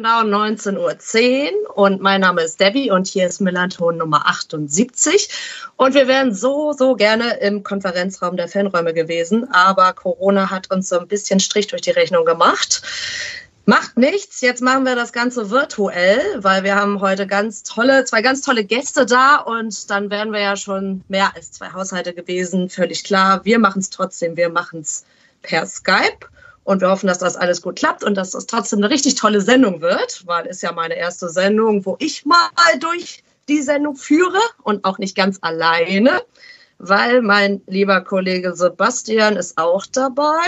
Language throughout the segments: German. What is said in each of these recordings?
genau 19.10 Uhr und mein Name ist Debbie und hier ist Millanton Nummer 78. Und wir wären so, so gerne im Konferenzraum der Fanräume gewesen, aber Corona hat uns so ein bisschen Strich durch die Rechnung gemacht. Macht nichts, jetzt machen wir das Ganze virtuell, weil wir haben heute ganz tolle, zwei ganz tolle Gäste da und dann wären wir ja schon mehr als zwei Haushalte gewesen, völlig klar. Wir machen es trotzdem, wir machen es per Skype. Und wir hoffen, dass das alles gut klappt und dass das trotzdem eine richtig tolle Sendung wird, weil es ja meine erste Sendung, wo ich mal durch die Sendung führe und auch nicht ganz alleine, weil mein lieber Kollege Sebastian ist auch dabei.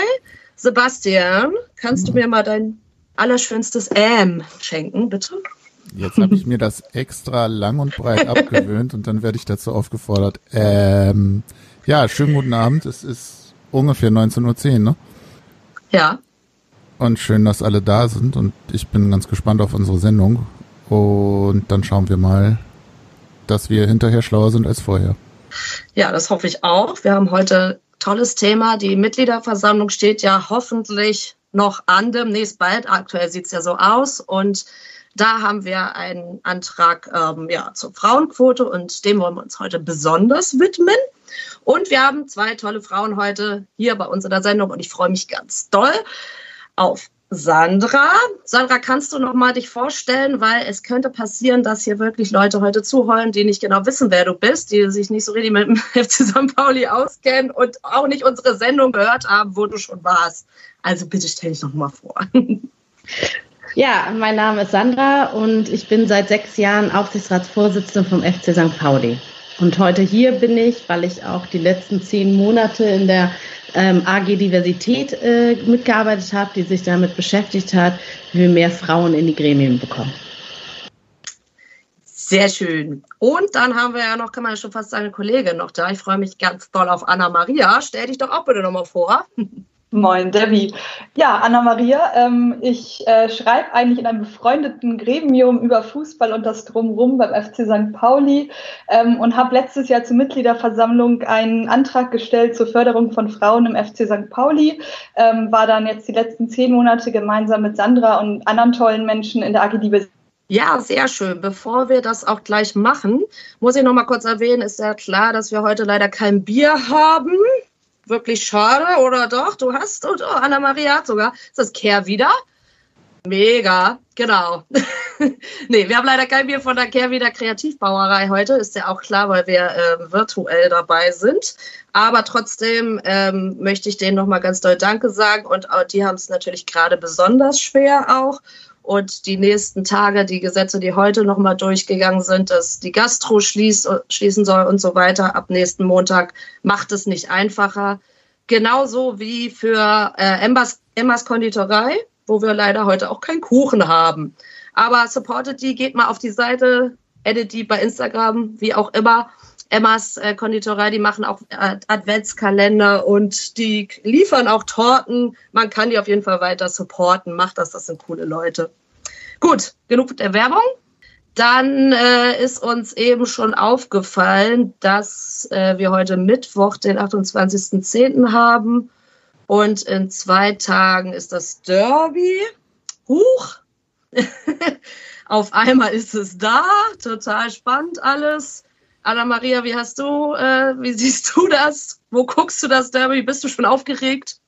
Sebastian, kannst du mir mal dein allerschönstes Ähm schenken, bitte? Jetzt habe ich mir das extra lang und breit abgewöhnt und dann werde ich dazu aufgefordert. Ähm, ja, schönen guten Abend. Es ist ungefähr 19.10 Uhr, ne? Ja. Und schön, dass alle da sind und ich bin ganz gespannt auf unsere Sendung. Und dann schauen wir mal, dass wir hinterher schlauer sind als vorher. Ja, das hoffe ich auch. Wir haben heute tolles Thema. Die Mitgliederversammlung steht ja hoffentlich noch an demnächst bald. Aktuell sieht es ja so aus. Und da haben wir einen Antrag ähm, ja, zur Frauenquote und dem wollen wir uns heute besonders widmen. Und wir haben zwei tolle Frauen heute hier bei uns in der Sendung und ich freue mich ganz doll auf Sandra. Sandra, kannst du noch mal dich vorstellen, weil es könnte passieren, dass hier wirklich Leute heute zuhören, die nicht genau wissen, wer du bist, die sich nicht so richtig mit dem FC St. Pauli auskennen und auch nicht unsere Sendung gehört haben, wo du schon warst. Also bitte stell dich noch mal vor. Ja, mein Name ist Sandra und ich bin seit sechs Jahren Aufsichtsratsvorsitzende vom FC St. Pauli. Und heute hier bin ich, weil ich auch die letzten zehn Monate in der ähm, AG Diversität äh, mitgearbeitet habe, die sich damit beschäftigt hat, wie wir mehr Frauen in die Gremien bekommen. Sehr schön. Und dann haben wir ja noch, kann man ja schon fast sagen, eine Kollegin noch da. Ich freue mich ganz doll auf Anna Maria. Stell dich doch auch bitte nochmal vor. Moin, Debbie. Ja, Anna-Maria, ähm, ich äh, schreibe eigentlich in einem befreundeten Gremium über Fußball und das Drumherum beim FC St. Pauli ähm, und habe letztes Jahr zur Mitgliederversammlung einen Antrag gestellt zur Förderung von Frauen im FC St. Pauli. Ähm, war dann jetzt die letzten zehn Monate gemeinsam mit Sandra und anderen tollen Menschen in der AG ja, sehr schön. Bevor wir das auch gleich machen, muss ich noch mal kurz erwähnen, ist ja klar, dass wir heute leider kein Bier haben wirklich schade, oder doch? Du hast, und oh, Anna-Maria hat sogar. Ist das Kehr wieder? Mega, genau. nee, wir haben leider kein Bier von der Kehrwieder Kreativbauerei heute, ist ja auch klar, weil wir äh, virtuell dabei sind. Aber trotzdem ähm, möchte ich denen nochmal ganz doll Danke sagen und auch, die haben es natürlich gerade besonders schwer auch und die nächsten Tage, die Gesetze, die heute nochmal durchgegangen sind, dass die Gastro schließ, schließen soll und so weiter ab nächsten Montag, macht es nicht einfacher. Genauso wie für äh, Emmas, Emmas Konditorei, wo wir leider heute auch keinen Kuchen haben. Aber supportet die, geht mal auf die Seite, edit die bei Instagram, wie auch immer. Emmas äh, Konditorei, die machen auch äh, Adventskalender und die liefern auch Torten. Man kann die auf jeden Fall weiter supporten. Macht das, das sind coole Leute. Gut, genug der Werbung. Dann äh, ist uns eben schon aufgefallen, dass äh, wir heute Mittwoch, den 28.10. haben. Und in zwei Tagen ist das Derby. Huch! Auf einmal ist es da. Total spannend alles. Anna-Maria, wie hast du, äh, wie siehst du das? Wo guckst du das Derby? Bist du schon aufgeregt?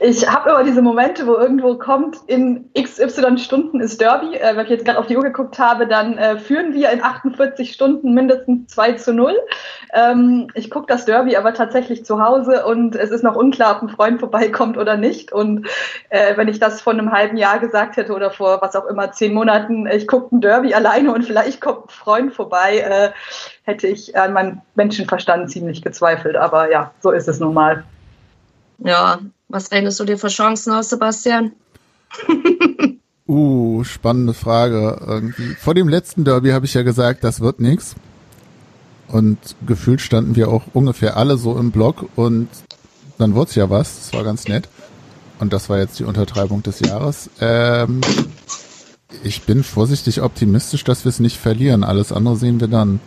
Ich habe immer diese Momente, wo irgendwo kommt, in XY Stunden ist Derby. Äh, wenn ich jetzt gerade auf die Uhr geguckt habe, dann äh, führen wir in 48 Stunden mindestens 2 zu 0. Ähm, ich gucke das Derby aber tatsächlich zu Hause und es ist noch unklar, ob ein Freund vorbeikommt oder nicht. Und äh, wenn ich das vor einem halben Jahr gesagt hätte oder vor was auch immer, zehn Monaten, ich gucke ein Derby alleine und vielleicht kommt ein Freund vorbei, äh, hätte ich an meinem Menschenverstand ziemlich gezweifelt. Aber ja, so ist es nun mal. Ja, was rechnest du dir für Chancen aus, Sebastian? uh, spannende Frage. Irgendwie. Vor dem letzten Derby habe ich ja gesagt, das wird nichts. Und gefühlt standen wir auch ungefähr alle so im Block und dann wurde es ja was. Das war ganz nett. Und das war jetzt die Untertreibung des Jahres. Ähm, ich bin vorsichtig optimistisch, dass wir es nicht verlieren. Alles andere sehen wir dann.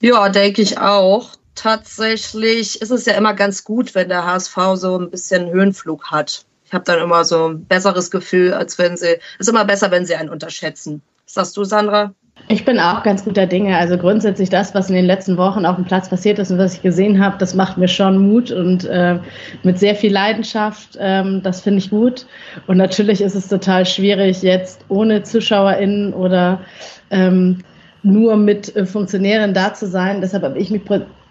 Ja, denke ich auch. Tatsächlich ist es ja immer ganz gut, wenn der HSV so ein bisschen Höhenflug hat. Ich habe dann immer so ein besseres Gefühl, als wenn sie. Ist immer besser, wenn sie einen unterschätzen. Was sagst du, Sandra? Ich bin auch ganz guter Dinge. Also grundsätzlich das, was in den letzten Wochen auf dem Platz passiert ist und was ich gesehen habe, das macht mir schon Mut und äh, mit sehr viel Leidenschaft. Ähm, das finde ich gut. Und natürlich ist es total schwierig, jetzt ohne ZuschauerInnen oder ähm, nur mit äh, Funktionären da zu sein. Deshalb habe ich mich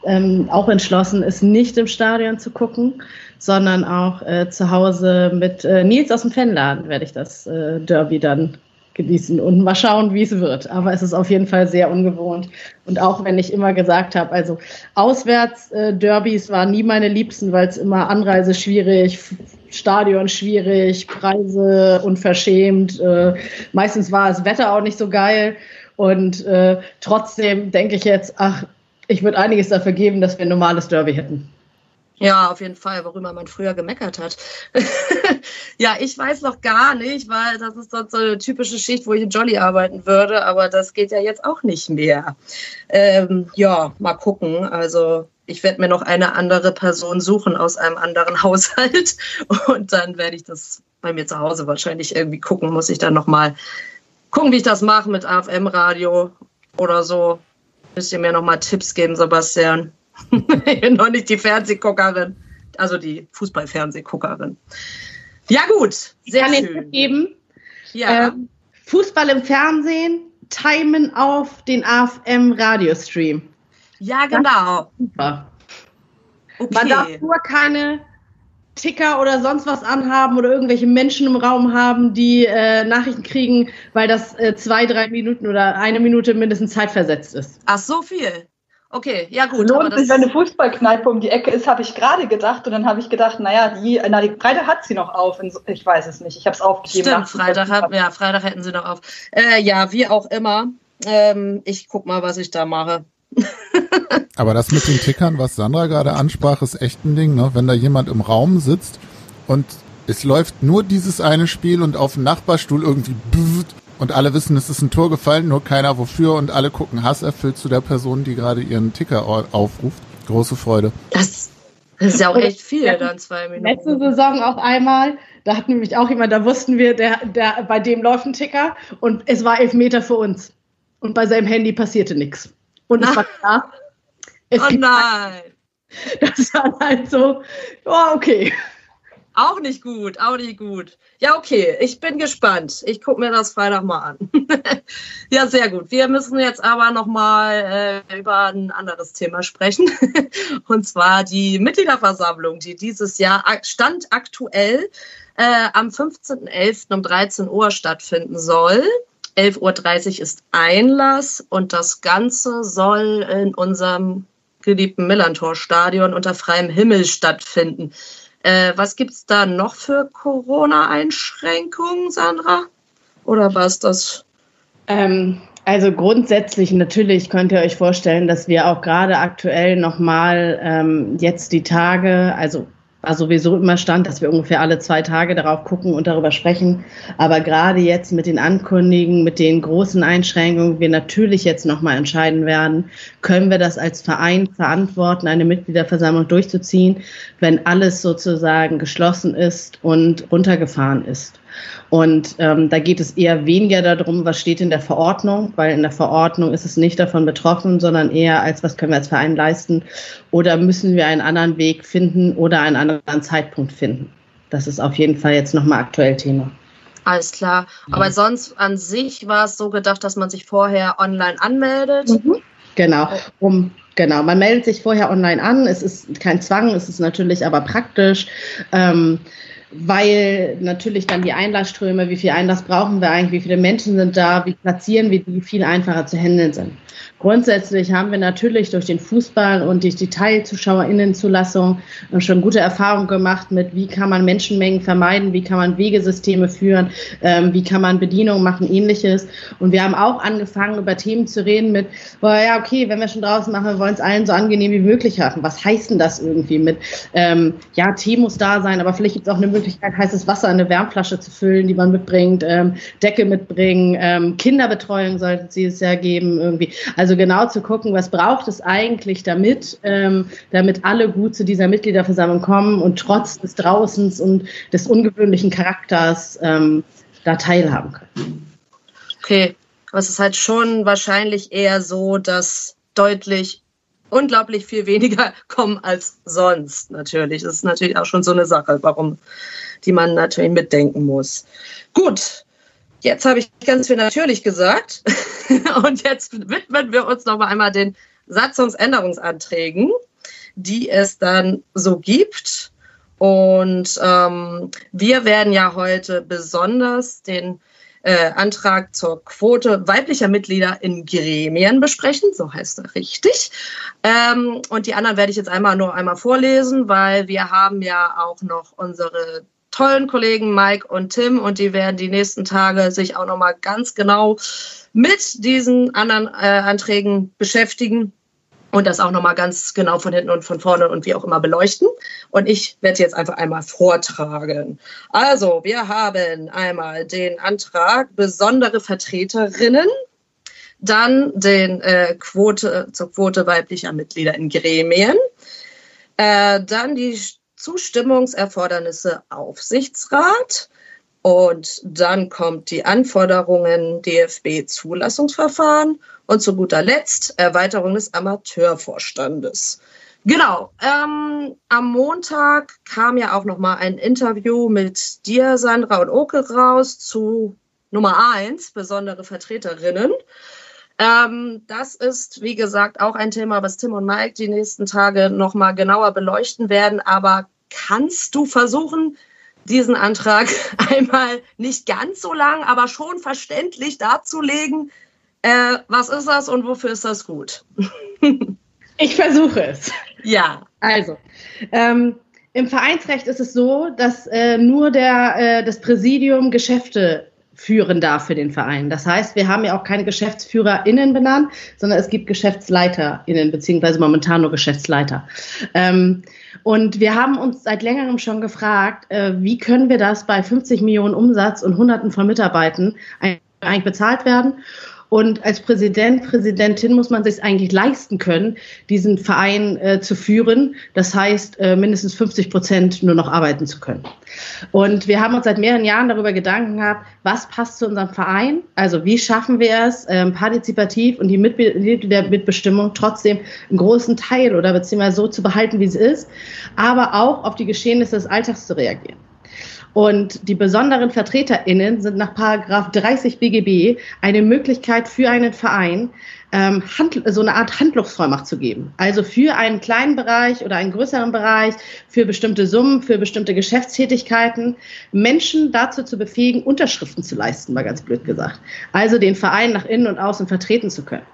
ähm, auch entschlossen, es nicht im Stadion zu gucken, sondern auch äh, zu Hause mit äh, Nils aus dem Fanladen werde ich das äh, Derby dann genießen und mal schauen, wie es wird. Aber es ist auf jeden Fall sehr ungewohnt. Und auch wenn ich immer gesagt habe, also Auswärts-Derbys äh, waren nie meine Liebsten, weil es immer Anreise schwierig, Stadion schwierig, Preise unverschämt. Äh, meistens war das Wetter auch nicht so geil. Und äh, trotzdem denke ich jetzt, ach, ich würde einiges dafür geben, dass wir ein normales Derby hätten. Ja, auf jeden Fall, worüber man früher gemeckert hat. ja, ich weiß noch gar nicht, weil das ist sonst so eine typische Schicht, wo ich in Jolly arbeiten würde, aber das geht ja jetzt auch nicht mehr. Ähm, ja, mal gucken. Also ich werde mir noch eine andere Person suchen aus einem anderen Haushalt und dann werde ich das bei mir zu Hause wahrscheinlich irgendwie gucken. Muss ich dann nochmal gucken, wie ich das mache mit AFM-Radio oder so. Müsst ihr mir nochmal Tipps geben, Sebastian. ich bin noch nicht die Fernsehguckerin, also die Fußballfernsehguckerin. Ja gut, sehr ich kann schön. geben. Ja. Ähm, Fußball im Fernsehen, timen auf den AFM Radiostream. Ja, genau. Super. Okay. Man darf nur keine Ticker oder sonst was anhaben oder irgendwelche Menschen im Raum haben, die äh, Nachrichten kriegen, weil das äh, zwei, drei Minuten oder eine Minute mindestens zeitversetzt ist. Ach, so viel. Okay, ja gut. Lohnt sich, wenn eine Fußballkneipe um die Ecke ist, habe ich gerade gedacht. Und dann habe ich gedacht, naja, die, na, die Freitag hat sie noch auf. Ich weiß es nicht. Ich habe es aufgegeben. Stimmt, Freitag, hat, ja, Freitag hätten sie noch auf. Äh, ja, wie auch immer. Ähm, ich guck mal, was ich da mache. Aber das mit den Tickern, was Sandra gerade ansprach, ist echt ein Ding, ne? Wenn da jemand im Raum sitzt und es läuft nur dieses eine Spiel und auf dem Nachbarstuhl irgendwie und alle wissen, es ist ein Tor gefallen, nur keiner wofür und alle gucken hasserfüllt zu der Person, die gerade ihren Ticker aufruft. Große Freude. Das, ist ja auch echt viel, dann zwei Minuten. Letzte Saison auch einmal, da hat nämlich auch jemand, da wussten wir, der, der, bei dem läuft ein Ticker und es war elf Meter für uns. Und bei seinem Handy passierte nichts. Und es war klar. Es oh nein! Das war halt so, oh, okay. Auch nicht gut, auch nicht gut. Ja, okay, ich bin gespannt. Ich gucke mir das Freitag mal an. ja, sehr gut. Wir müssen jetzt aber nochmal äh, über ein anderes Thema sprechen. Und zwar die Mitgliederversammlung, die dieses Jahr stand aktuell äh, am 15.11. um 13 Uhr stattfinden soll. 11.30 Uhr ist Einlass und das Ganze soll in unserem geliebten Millantor-Stadion unter freiem Himmel stattfinden. Äh, was gibt es da noch für Corona-Einschränkungen, Sandra? Oder war es das? Ähm, also grundsätzlich natürlich könnt ihr euch vorstellen, dass wir auch gerade aktuell nochmal ähm, jetzt die Tage, also war sowieso immer Stand, dass wir ungefähr alle zwei Tage darauf gucken und darüber sprechen. Aber gerade jetzt mit den Ankündigungen, mit den großen Einschränkungen, wir natürlich jetzt nochmal entscheiden werden, können wir das als Verein verantworten, eine Mitgliederversammlung durchzuziehen, wenn alles sozusagen geschlossen ist und runtergefahren ist. Und ähm, da geht es eher weniger darum, was steht in der Verordnung, weil in der Verordnung ist es nicht davon betroffen, sondern eher als, was können wir als Verein leisten oder müssen wir einen anderen Weg finden oder einen anderen Zeitpunkt finden. Das ist auf jeden Fall jetzt nochmal aktuell Thema. Alles klar. Aber sonst an sich war es so gedacht, dass man sich vorher online anmeldet. Mhm. Genau, um Genau, man meldet sich vorher online an. Es ist kein Zwang, es ist natürlich aber praktisch. Ähm, weil natürlich dann die Einlassströme, wie viel Einlass brauchen wir eigentlich, wie viele Menschen sind da, wie platzieren wir die, viel einfacher zu handeln sind. Grundsätzlich haben wir natürlich durch den Fußball und durch die Teilzuschauerinnenzulassung schon gute Erfahrungen gemacht mit, wie kann man Menschenmengen vermeiden, wie kann man Wegesysteme führen, ähm, wie kann man Bedienung machen, ähnliches. Und wir haben auch angefangen, über Themen zu reden mit, boah, ja, okay, wenn wir schon draußen machen, wir wollen es allen so angenehm wie möglich haben. Was heißt denn das irgendwie mit, ähm, ja, Tee muss da sein, aber vielleicht gibt es auch eine Möglichkeit, heißes Wasser in eine Wärmflasche zu füllen, die man mitbringt, ähm, Decke mitbringen, ähm, Kinderbetreuung sollte es ja geben irgendwie. Also genau zu gucken, was braucht es eigentlich damit, ähm, damit alle gut zu dieser Mitgliederversammlung kommen und trotz des Draußens und des ungewöhnlichen Charakters ähm, da teilhaben können. Okay, aber es ist halt schon wahrscheinlich eher so, dass deutlich unglaublich viel weniger kommen als sonst natürlich. Das ist natürlich auch schon so eine Sache, warum die man natürlich mitdenken muss. Gut, jetzt habe ich ganz viel natürlich gesagt und jetzt widmen wir uns noch mal einmal den Satzungsänderungsanträgen, die es dann so gibt. Und ähm, wir werden ja heute besonders den äh, Antrag zur Quote weiblicher Mitglieder in Gremien besprechen, so heißt er richtig. Ähm, und die anderen werde ich jetzt einmal nur einmal vorlesen, weil wir haben ja auch noch unsere tollen Kollegen Mike und Tim und die werden die nächsten Tage sich auch noch mal ganz genau mit diesen anderen äh, Anträgen beschäftigen und das auch nochmal ganz genau von hinten und von vorne und wie auch immer beleuchten. Und ich werde jetzt einfach einmal vortragen. Also, wir haben einmal den Antrag besondere Vertreterinnen, dann den äh, Quote zur Quote weiblicher Mitglieder in Gremien, äh, dann die Zustimmungserfordernisse Aufsichtsrat, und dann kommt die Anforderungen DFB-Zulassungsverfahren und zu guter Letzt Erweiterung des Amateurvorstandes. Genau. Ähm, am Montag kam ja auch noch mal ein Interview mit dir, Sandra und Oke raus zu Nummer eins, besondere Vertreterinnen. Ähm, das ist, wie gesagt, auch ein Thema, was Tim und Mike die nächsten Tage noch mal genauer beleuchten werden. Aber kannst du versuchen, diesen Antrag einmal nicht ganz so lang, aber schon verständlich darzulegen, äh, was ist das und wofür ist das gut? ich versuche es. Ja. Also, ähm, im Vereinsrecht ist es so, dass äh, nur der, äh, das Präsidium Geschäfte führen darf für den Verein. Das heißt, wir haben ja auch keine GeschäftsführerInnen benannt, sondern es gibt GeschäftsleiterInnen, beziehungsweise momentan nur Geschäftsleiter. Ähm, und wir haben uns seit längerem schon gefragt, äh, wie können wir das bei 50 Millionen Umsatz und Hunderten von Mitarbeitern eigentlich bezahlt werden? Und als Präsident, Präsidentin muss man sich eigentlich leisten können, diesen Verein äh, zu führen. Das heißt, äh, mindestens 50 Prozent nur noch arbeiten zu können. Und wir haben uns seit mehreren Jahren darüber Gedanken gehabt, was passt zu unserem Verein? Also wie schaffen wir es, ähm, partizipativ und die Mitgliedermitbestimmung trotzdem einen großen Teil oder beziehungsweise so zu behalten, wie sie ist, aber auch auf die Geschehnisse des Alltags zu reagieren. Und die besonderen VertreterInnen sind nach Paragraph 30 BGB eine Möglichkeit für einen Verein, ähm, so eine Art Handlungsvollmacht zu geben. Also für einen kleinen Bereich oder einen größeren Bereich, für bestimmte Summen, für bestimmte Geschäftstätigkeiten, Menschen dazu zu befähigen, Unterschriften zu leisten, mal ganz blöd gesagt. Also den Verein nach innen und außen vertreten zu können.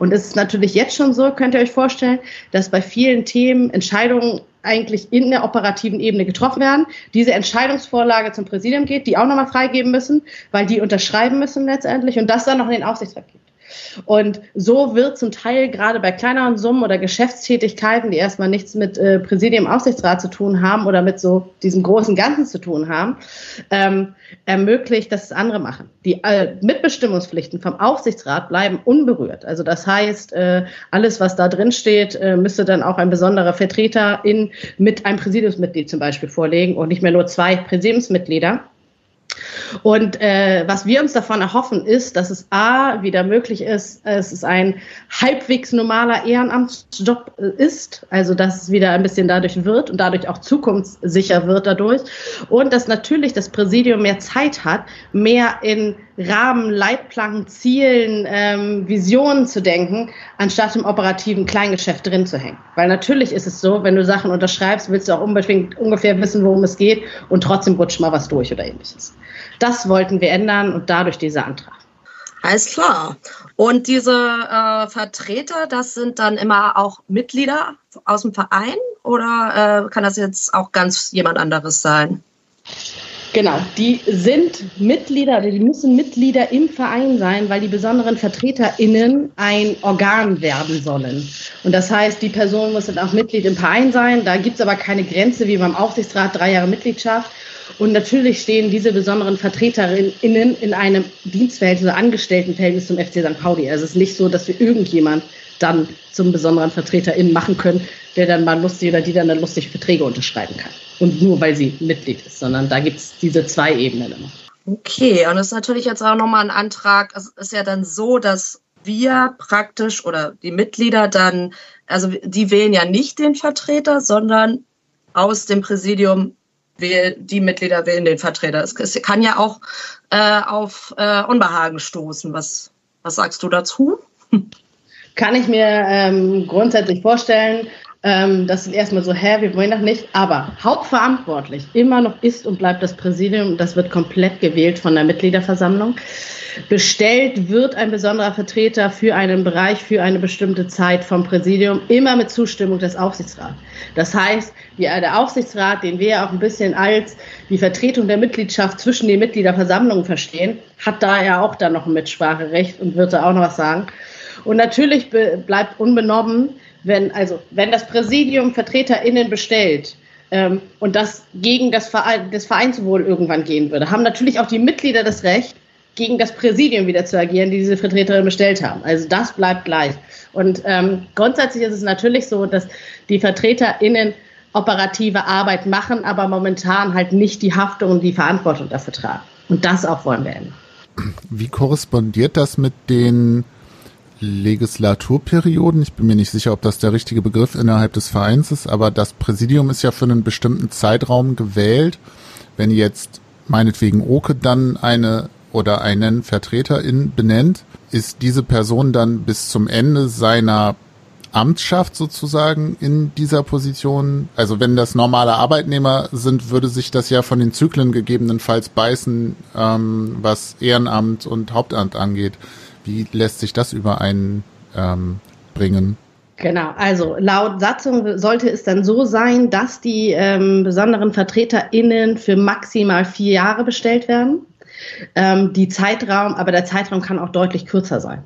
Und es ist natürlich jetzt schon so, könnt ihr euch vorstellen, dass bei vielen Themen Entscheidungen eigentlich in der operativen Ebene getroffen werden, diese Entscheidungsvorlage zum Präsidium geht, die auch nochmal freigeben müssen, weil die unterschreiben müssen letztendlich und das dann noch in den Aufsichtsrat gibt. Und so wird zum Teil gerade bei kleineren Summen oder Geschäftstätigkeiten, die erstmal nichts mit äh, Präsidium, Aufsichtsrat zu tun haben oder mit so diesem großen Ganzen zu tun haben, ähm, ermöglicht, dass es andere machen. Die äh, Mitbestimmungspflichten vom Aufsichtsrat bleiben unberührt. Also das heißt, äh, alles, was da drin steht, äh, müsste dann auch ein besonderer Vertreter in, mit einem Präsidiumsmitglied zum Beispiel vorlegen und nicht mehr nur zwei Präsidiumsmitglieder. Und äh, was wir uns davon erhoffen, ist, dass es A, wieder möglich ist, es ist ein halbwegs normaler Ehrenamtsjob äh, ist, also dass es wieder ein bisschen dadurch wird und dadurch auch zukunftssicher wird dadurch. Und dass natürlich das Präsidium mehr Zeit hat, mehr in Rahmen, Leitplanken, Zielen, ähm, Visionen zu denken, anstatt im operativen Kleingeschäft drin zu hängen. Weil natürlich ist es so, wenn du Sachen unterschreibst, willst du auch unbedingt ungefähr wissen, worum es geht und trotzdem rutscht mal was durch oder ähnliches. Das wollten wir ändern und dadurch dieser Antrag. Alles klar. Und diese äh, Vertreter, das sind dann immer auch Mitglieder aus dem Verein oder äh, kann das jetzt auch ganz jemand anderes sein? Genau, die sind Mitglieder die müssen Mitglieder im Verein sein, weil die besonderen VertreterInnen ein Organ werden sollen. Und das heißt, die Person muss dann auch Mitglied im Verein sein. Da gibt es aber keine Grenze wie beim Aufsichtsrat, drei Jahre Mitgliedschaft. Und natürlich stehen diese besonderen VertreterInnen in einem Dienstverhältnis oder Angestelltenverhältnis zum FC St. Pauli. Also es ist nicht so, dass wir irgendjemand dann zum besonderen VertreterInnen machen können, der dann mal lustig oder die dann, dann lustig Verträge unterschreiben kann. Und nur weil sie Mitglied ist, sondern da gibt es diese zwei Ebenen immer. Okay, und das ist natürlich jetzt auch nochmal ein Antrag. Es ist ja dann so, dass wir praktisch oder die Mitglieder dann, also die wählen ja nicht den Vertreter, sondern aus dem Präsidium die Mitglieder wählen den Vertreter. Es, kann ja auch äh, auf äh, Unbehagen stoßen. Was, was sagst du dazu? Kann ich mir ähm, grundsätzlich vorstellen. Ähm, das ist erstmal so, hä, wir wollen doch nicht. Aber hauptverantwortlich immer noch ist und bleibt das Präsidium. Das wird komplett gewählt von der Mitgliederversammlung. Bestellt wird ein besonderer Vertreter für einen Bereich für eine bestimmte Zeit vom Präsidium, immer mit Zustimmung des Aufsichtsrats. Das heißt, die, der Aufsichtsrat, den wir ja auch ein bisschen als die Vertretung der Mitgliedschaft zwischen den Mitgliederversammlungen verstehen, hat da ja auch dann noch ein Mitspracherecht und wird da auch noch was sagen. Und natürlich bleibt unbenommen, wenn, also, wenn das Präsidium VertreterInnen bestellt, ähm, und das gegen das, Verein, das Vereinswohl irgendwann gehen würde, haben natürlich auch die Mitglieder das Recht, gegen das Präsidium wieder zu agieren, die diese Vertreterin bestellt haben. Also das bleibt gleich. Und ähm, grundsätzlich ist es natürlich so, dass die VertreterInnen operative Arbeit machen, aber momentan halt nicht die Haftung und die Verantwortung dafür tragen. Und das auch wollen wir ändern. Wie korrespondiert das mit den Legislaturperioden? Ich bin mir nicht sicher, ob das der richtige Begriff innerhalb des Vereins ist, aber das Präsidium ist ja für einen bestimmten Zeitraum gewählt. Wenn jetzt meinetwegen Oke dann eine oder einen Vertreterin benennt, ist diese Person dann bis zum Ende seiner Amtsschaft sozusagen in dieser Position? Also wenn das normale Arbeitnehmer sind, würde sich das ja von den Zyklen gegebenenfalls beißen, ähm, was Ehrenamt und Hauptamt angeht. Wie lässt sich das übereinbringen? Ähm, Genau, also laut Satzung sollte es dann so sein, dass die ähm, besonderen VertreterInnen für maximal vier Jahre bestellt werden. Ähm, die Zeitraum, aber der Zeitraum kann auch deutlich kürzer sein.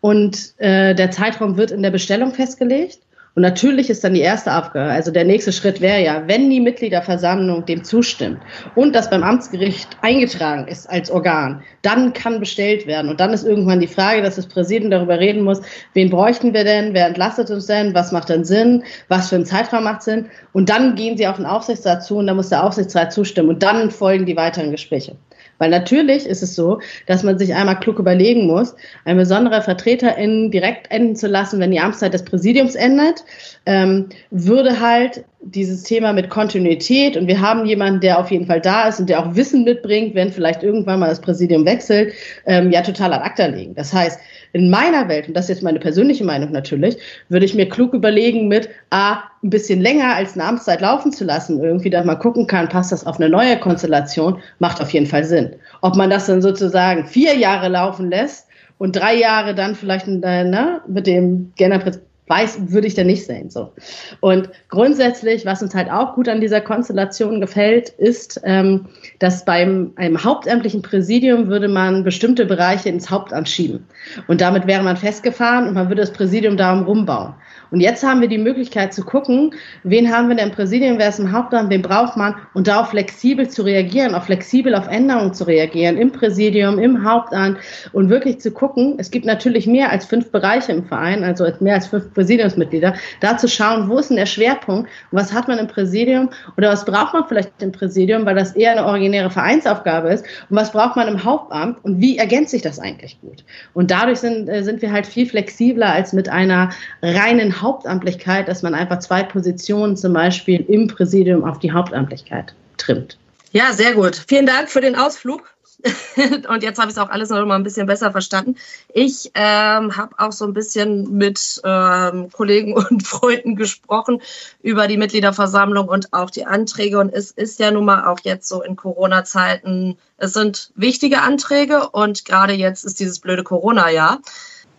Und äh, der Zeitraum wird in der Bestellung festgelegt. Und natürlich ist dann die erste Aufgabe, also der nächste Schritt wäre ja, wenn die Mitgliederversammlung dem zustimmt und das beim Amtsgericht eingetragen ist als Organ, dann kann bestellt werden. Und dann ist irgendwann die Frage, dass das Präsidium darüber reden muss, wen bräuchten wir denn, wer entlastet uns denn, was macht denn Sinn, was für ein Zeitraum macht Sinn. Und dann gehen sie auf den Aufsichtsrat zu und dann muss der Aufsichtsrat zustimmen und dann folgen die weiteren Gespräche. Weil natürlich ist es so, dass man sich einmal klug überlegen muss, ein besonderer VertreterInnen direkt enden zu lassen, wenn die Amtszeit des Präsidiums endet, ähm, würde halt dieses Thema mit Kontinuität und wir haben jemanden, der auf jeden Fall da ist und der auch Wissen mitbringt, wenn vielleicht irgendwann mal das Präsidium wechselt, ähm, ja total ad acta legen. Das heißt, in meiner Welt, und das ist jetzt meine persönliche Meinung natürlich, würde ich mir klug überlegen, mit A, ein bisschen länger als eine Amtszeit laufen zu lassen, irgendwie da mal gucken kann, passt das auf eine neue Konstellation, macht auf jeden Fall Sinn. Ob man das dann sozusagen vier Jahre laufen lässt und drei Jahre dann vielleicht äh, ne, mit dem Generalpräsidenten weiß, würde ich da nicht sehen. So. Und grundsätzlich, was uns halt auch gut an dieser Konstellation gefällt, ist, ähm, dass beim einem hauptamtlichen Präsidium würde man bestimmte Bereiche ins Hauptamt schieben. Und damit wäre man festgefahren und man würde das Präsidium darum rumbauen. Und jetzt haben wir die Möglichkeit zu gucken, wen haben wir denn im Präsidium, wer ist im Hauptamt, wen braucht man und darauf flexibel zu reagieren, auch flexibel auf Änderungen zu reagieren im Präsidium, im Hauptamt und wirklich zu gucken, es gibt natürlich mehr als fünf Bereiche im Verein, also mehr als fünf Präsidiumsmitglieder, da zu schauen, wo ist denn der Schwerpunkt was hat man im Präsidium oder was braucht man vielleicht im Präsidium, weil das eher eine originäre Vereinsaufgabe ist und was braucht man im Hauptamt und wie ergänzt sich das eigentlich gut. Und dadurch sind, äh, sind wir halt viel flexibler als mit einer reinen Hauptamtlichkeit, dass man einfach zwei Positionen zum Beispiel im Präsidium auf die Hauptamtlichkeit trimmt. Ja, sehr gut. Vielen Dank für den Ausflug. und jetzt habe ich es auch alles noch mal ein bisschen besser verstanden. Ich ähm, habe auch so ein bisschen mit ähm, Kollegen und Freunden gesprochen über die Mitgliederversammlung und auch die Anträge. Und es ist ja nun mal auch jetzt so in Corona-Zeiten, es sind wichtige Anträge und gerade jetzt ist dieses blöde Corona-Jahr.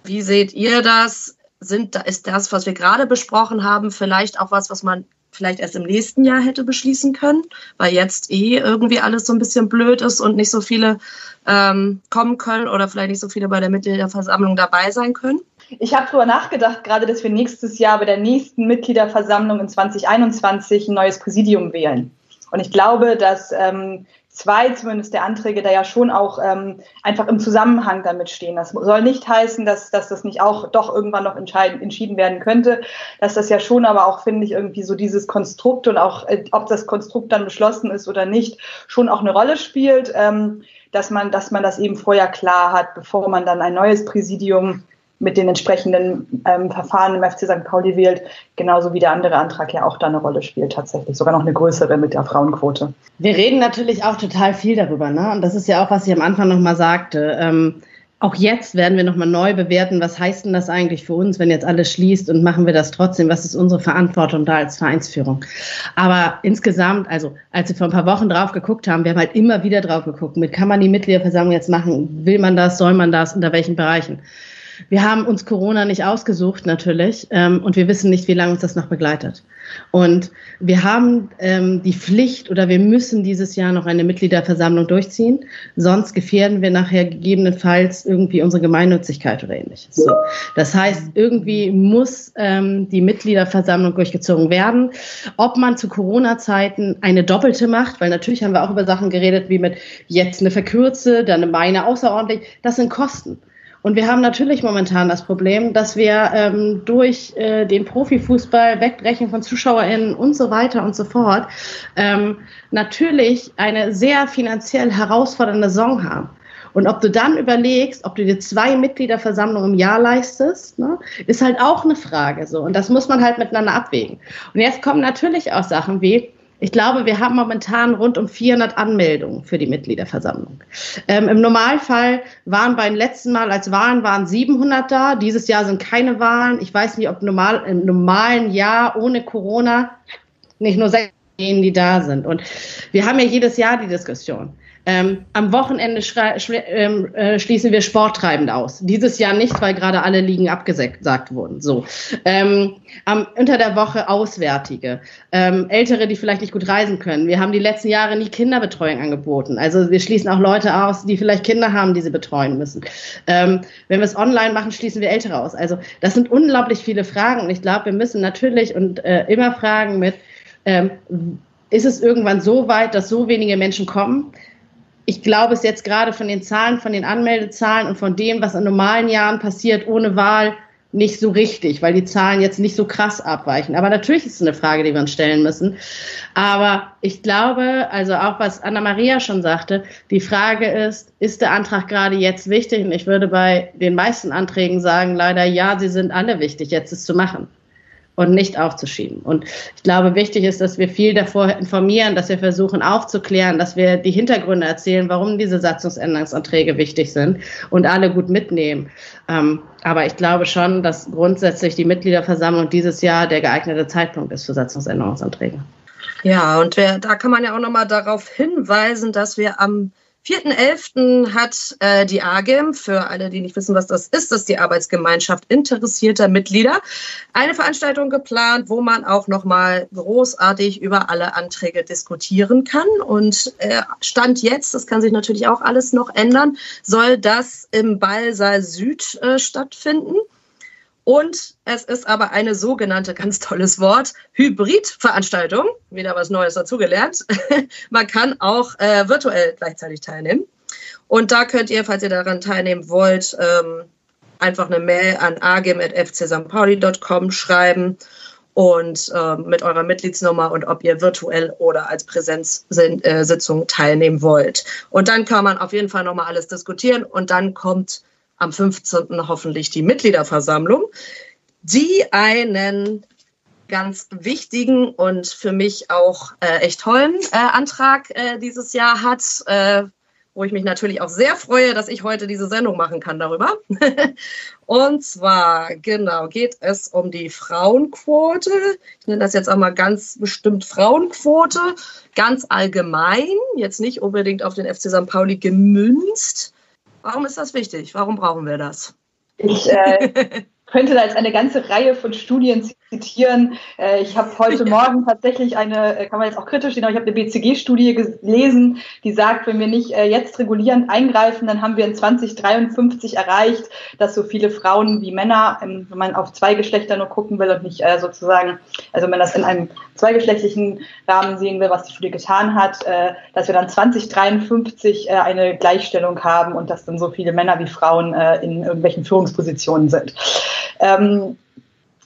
Wie seht ihr das? Sind, ist das, was wir gerade besprochen haben, vielleicht auch was, was man vielleicht erst im nächsten Jahr hätte beschließen können, weil jetzt eh irgendwie alles so ein bisschen blöd ist und nicht so viele ähm, kommen können oder vielleicht nicht so viele bei der Mitgliederversammlung dabei sein können? Ich habe darüber nachgedacht, gerade, dass wir nächstes Jahr bei der nächsten Mitgliederversammlung in 2021 ein neues Präsidium wählen. Und ich glaube, dass ähm, zwei zumindest der Anträge da ja schon auch ähm, einfach im Zusammenhang damit stehen. Das soll nicht heißen, dass, dass das nicht auch doch irgendwann noch entscheiden, entschieden werden könnte, dass das ja schon aber auch, finde ich, irgendwie so dieses Konstrukt und auch, äh, ob das Konstrukt dann beschlossen ist oder nicht, schon auch eine Rolle spielt, ähm, dass man, dass man das eben vorher klar hat, bevor man dann ein neues Präsidium mit den entsprechenden ähm, Verfahren im FC St. Pauli wählt, genauso wie der andere Antrag ja auch da eine Rolle spielt tatsächlich, sogar noch eine größere mit der Frauenquote. Wir reden natürlich auch total viel darüber, ne? Und das ist ja auch, was ich am Anfang nochmal sagte. Ähm, auch jetzt werden wir nochmal neu bewerten, was heißt denn das eigentlich für uns, wenn jetzt alles schließt und machen wir das trotzdem? Was ist unsere Verantwortung da als Vereinsführung? Aber insgesamt, also als wir vor ein paar Wochen drauf geguckt haben, wir haben halt immer wieder drauf geguckt, mit kann man die Mitgliederversammlung jetzt machen? Will man das? Soll man das? Unter welchen Bereichen? Wir haben uns Corona nicht ausgesucht, natürlich, ähm, und wir wissen nicht, wie lange uns das noch begleitet. Und wir haben ähm, die Pflicht oder wir müssen dieses Jahr noch eine Mitgliederversammlung durchziehen, sonst gefährden wir nachher gegebenenfalls irgendwie unsere Gemeinnützigkeit oder ähnliches. So. Das heißt, irgendwie muss ähm, die Mitgliederversammlung durchgezogen werden. Ob man zu Corona-Zeiten eine doppelte macht, weil natürlich haben wir auch über Sachen geredet, wie mit jetzt eine verkürze, dann eine meine außerordentlich, das sind Kosten. Und wir haben natürlich momentan das Problem, dass wir ähm, durch äh, den Profifußball, Wegbrechen von ZuschauerInnen und so weiter und so fort ähm, natürlich eine sehr finanziell herausfordernde Saison haben. Und ob du dann überlegst, ob du dir zwei Mitgliederversammlungen im Jahr leistest, ne, ist halt auch eine Frage so. Und das muss man halt miteinander abwägen. Und jetzt kommen natürlich auch Sachen wie, ich glaube, wir haben momentan rund um 400 Anmeldungen für die Mitgliederversammlung. Ähm, Im Normalfall waren beim letzten Mal, als Wahlen waren 700 da. Dieses Jahr sind keine Wahlen. Ich weiß nicht, ob normal, im normalen Jahr ohne Corona nicht nur sechs, die da sind. Und wir haben ja jedes Jahr die Diskussion. Ähm, am Wochenende ähm, äh, schließen wir Sporttreibende aus. Dieses Jahr nicht, weil gerade alle Ligen abgesagt wurden. So. Ähm, am, unter der Woche Auswärtige. Ähm, Ältere, die vielleicht nicht gut reisen können. Wir haben die letzten Jahre nie Kinderbetreuung angeboten. Also wir schließen auch Leute aus, die vielleicht Kinder haben, die sie betreuen müssen. Ähm, wenn wir es online machen, schließen wir Ältere aus. Also das sind unglaublich viele Fragen. Und ich glaube, wir müssen natürlich und äh, immer fragen mit, ähm, ist es irgendwann so weit, dass so wenige Menschen kommen? Ich glaube es jetzt gerade von den Zahlen, von den Anmeldezahlen und von dem, was in normalen Jahren passiert ohne Wahl, nicht so richtig, weil die Zahlen jetzt nicht so krass abweichen. Aber natürlich ist es eine Frage, die wir uns stellen müssen. Aber ich glaube, also auch was Anna-Maria schon sagte, die Frage ist, ist der Antrag gerade jetzt wichtig? Und ich würde bei den meisten Anträgen sagen, leider ja, sie sind alle wichtig, jetzt es zu machen und nicht aufzuschieben. Und ich glaube, wichtig ist, dass wir viel davor informieren, dass wir versuchen aufzuklären, dass wir die Hintergründe erzählen, warum diese Satzungsänderungsanträge wichtig sind und alle gut mitnehmen. Ähm, aber ich glaube schon, dass grundsätzlich die Mitgliederversammlung dieses Jahr der geeignete Zeitpunkt ist für Satzungsänderungsanträge. Ja, und da kann man ja auch nochmal darauf hinweisen, dass wir am 4.11. hat äh, die AGEM, für alle, die nicht wissen, was das ist, das ist die Arbeitsgemeinschaft interessierter Mitglieder, eine Veranstaltung geplant, wo man auch nochmal großartig über alle Anträge diskutieren kann. Und äh, Stand jetzt, das kann sich natürlich auch alles noch ändern, soll das im Ballsaal Süd äh, stattfinden. Und es ist aber eine sogenannte, ganz tolles Wort, Hybridveranstaltung. Wieder was Neues dazugelernt. Man kann auch äh, virtuell gleichzeitig teilnehmen. Und da könnt ihr, falls ihr daran teilnehmen wollt, ähm, einfach eine Mail an agim.fcstpauli.com schreiben und äh, mit eurer Mitgliedsnummer und ob ihr virtuell oder als Präsenzsitzung teilnehmen wollt. Und dann kann man auf jeden Fall nochmal alles diskutieren und dann kommt am 15. hoffentlich die Mitgliederversammlung, die einen ganz wichtigen und für mich auch äh, echt tollen äh, Antrag äh, dieses Jahr hat. Äh, wo ich mich natürlich auch sehr freue, dass ich heute diese Sendung machen kann darüber. Und zwar, genau, geht es um die Frauenquote. Ich nenne das jetzt auch mal ganz bestimmt Frauenquote, ganz allgemein, jetzt nicht unbedingt auf den FC St. Pauli gemünzt. Warum ist das wichtig? Warum brauchen wir das? Ich äh, könnte da jetzt eine ganze Reihe von Studien zitieren. Äh, ich habe heute Morgen tatsächlich eine, äh, kann man jetzt auch kritisch sehen, aber ich habe eine BCG-Studie gelesen, die sagt, wenn wir nicht äh, jetzt regulierend eingreifen, dann haben wir in 2053 erreicht, dass so viele Frauen wie Männer, ähm, wenn man auf zwei Geschlechter nur gucken will und nicht sozusagen, also wenn man das in einem zweigeschlechtlichen Rahmen sehen will, was die Studie getan hat, dass wir dann 2053 eine Gleichstellung haben und dass dann so viele Männer wie Frauen in irgendwelchen Führungspositionen sind.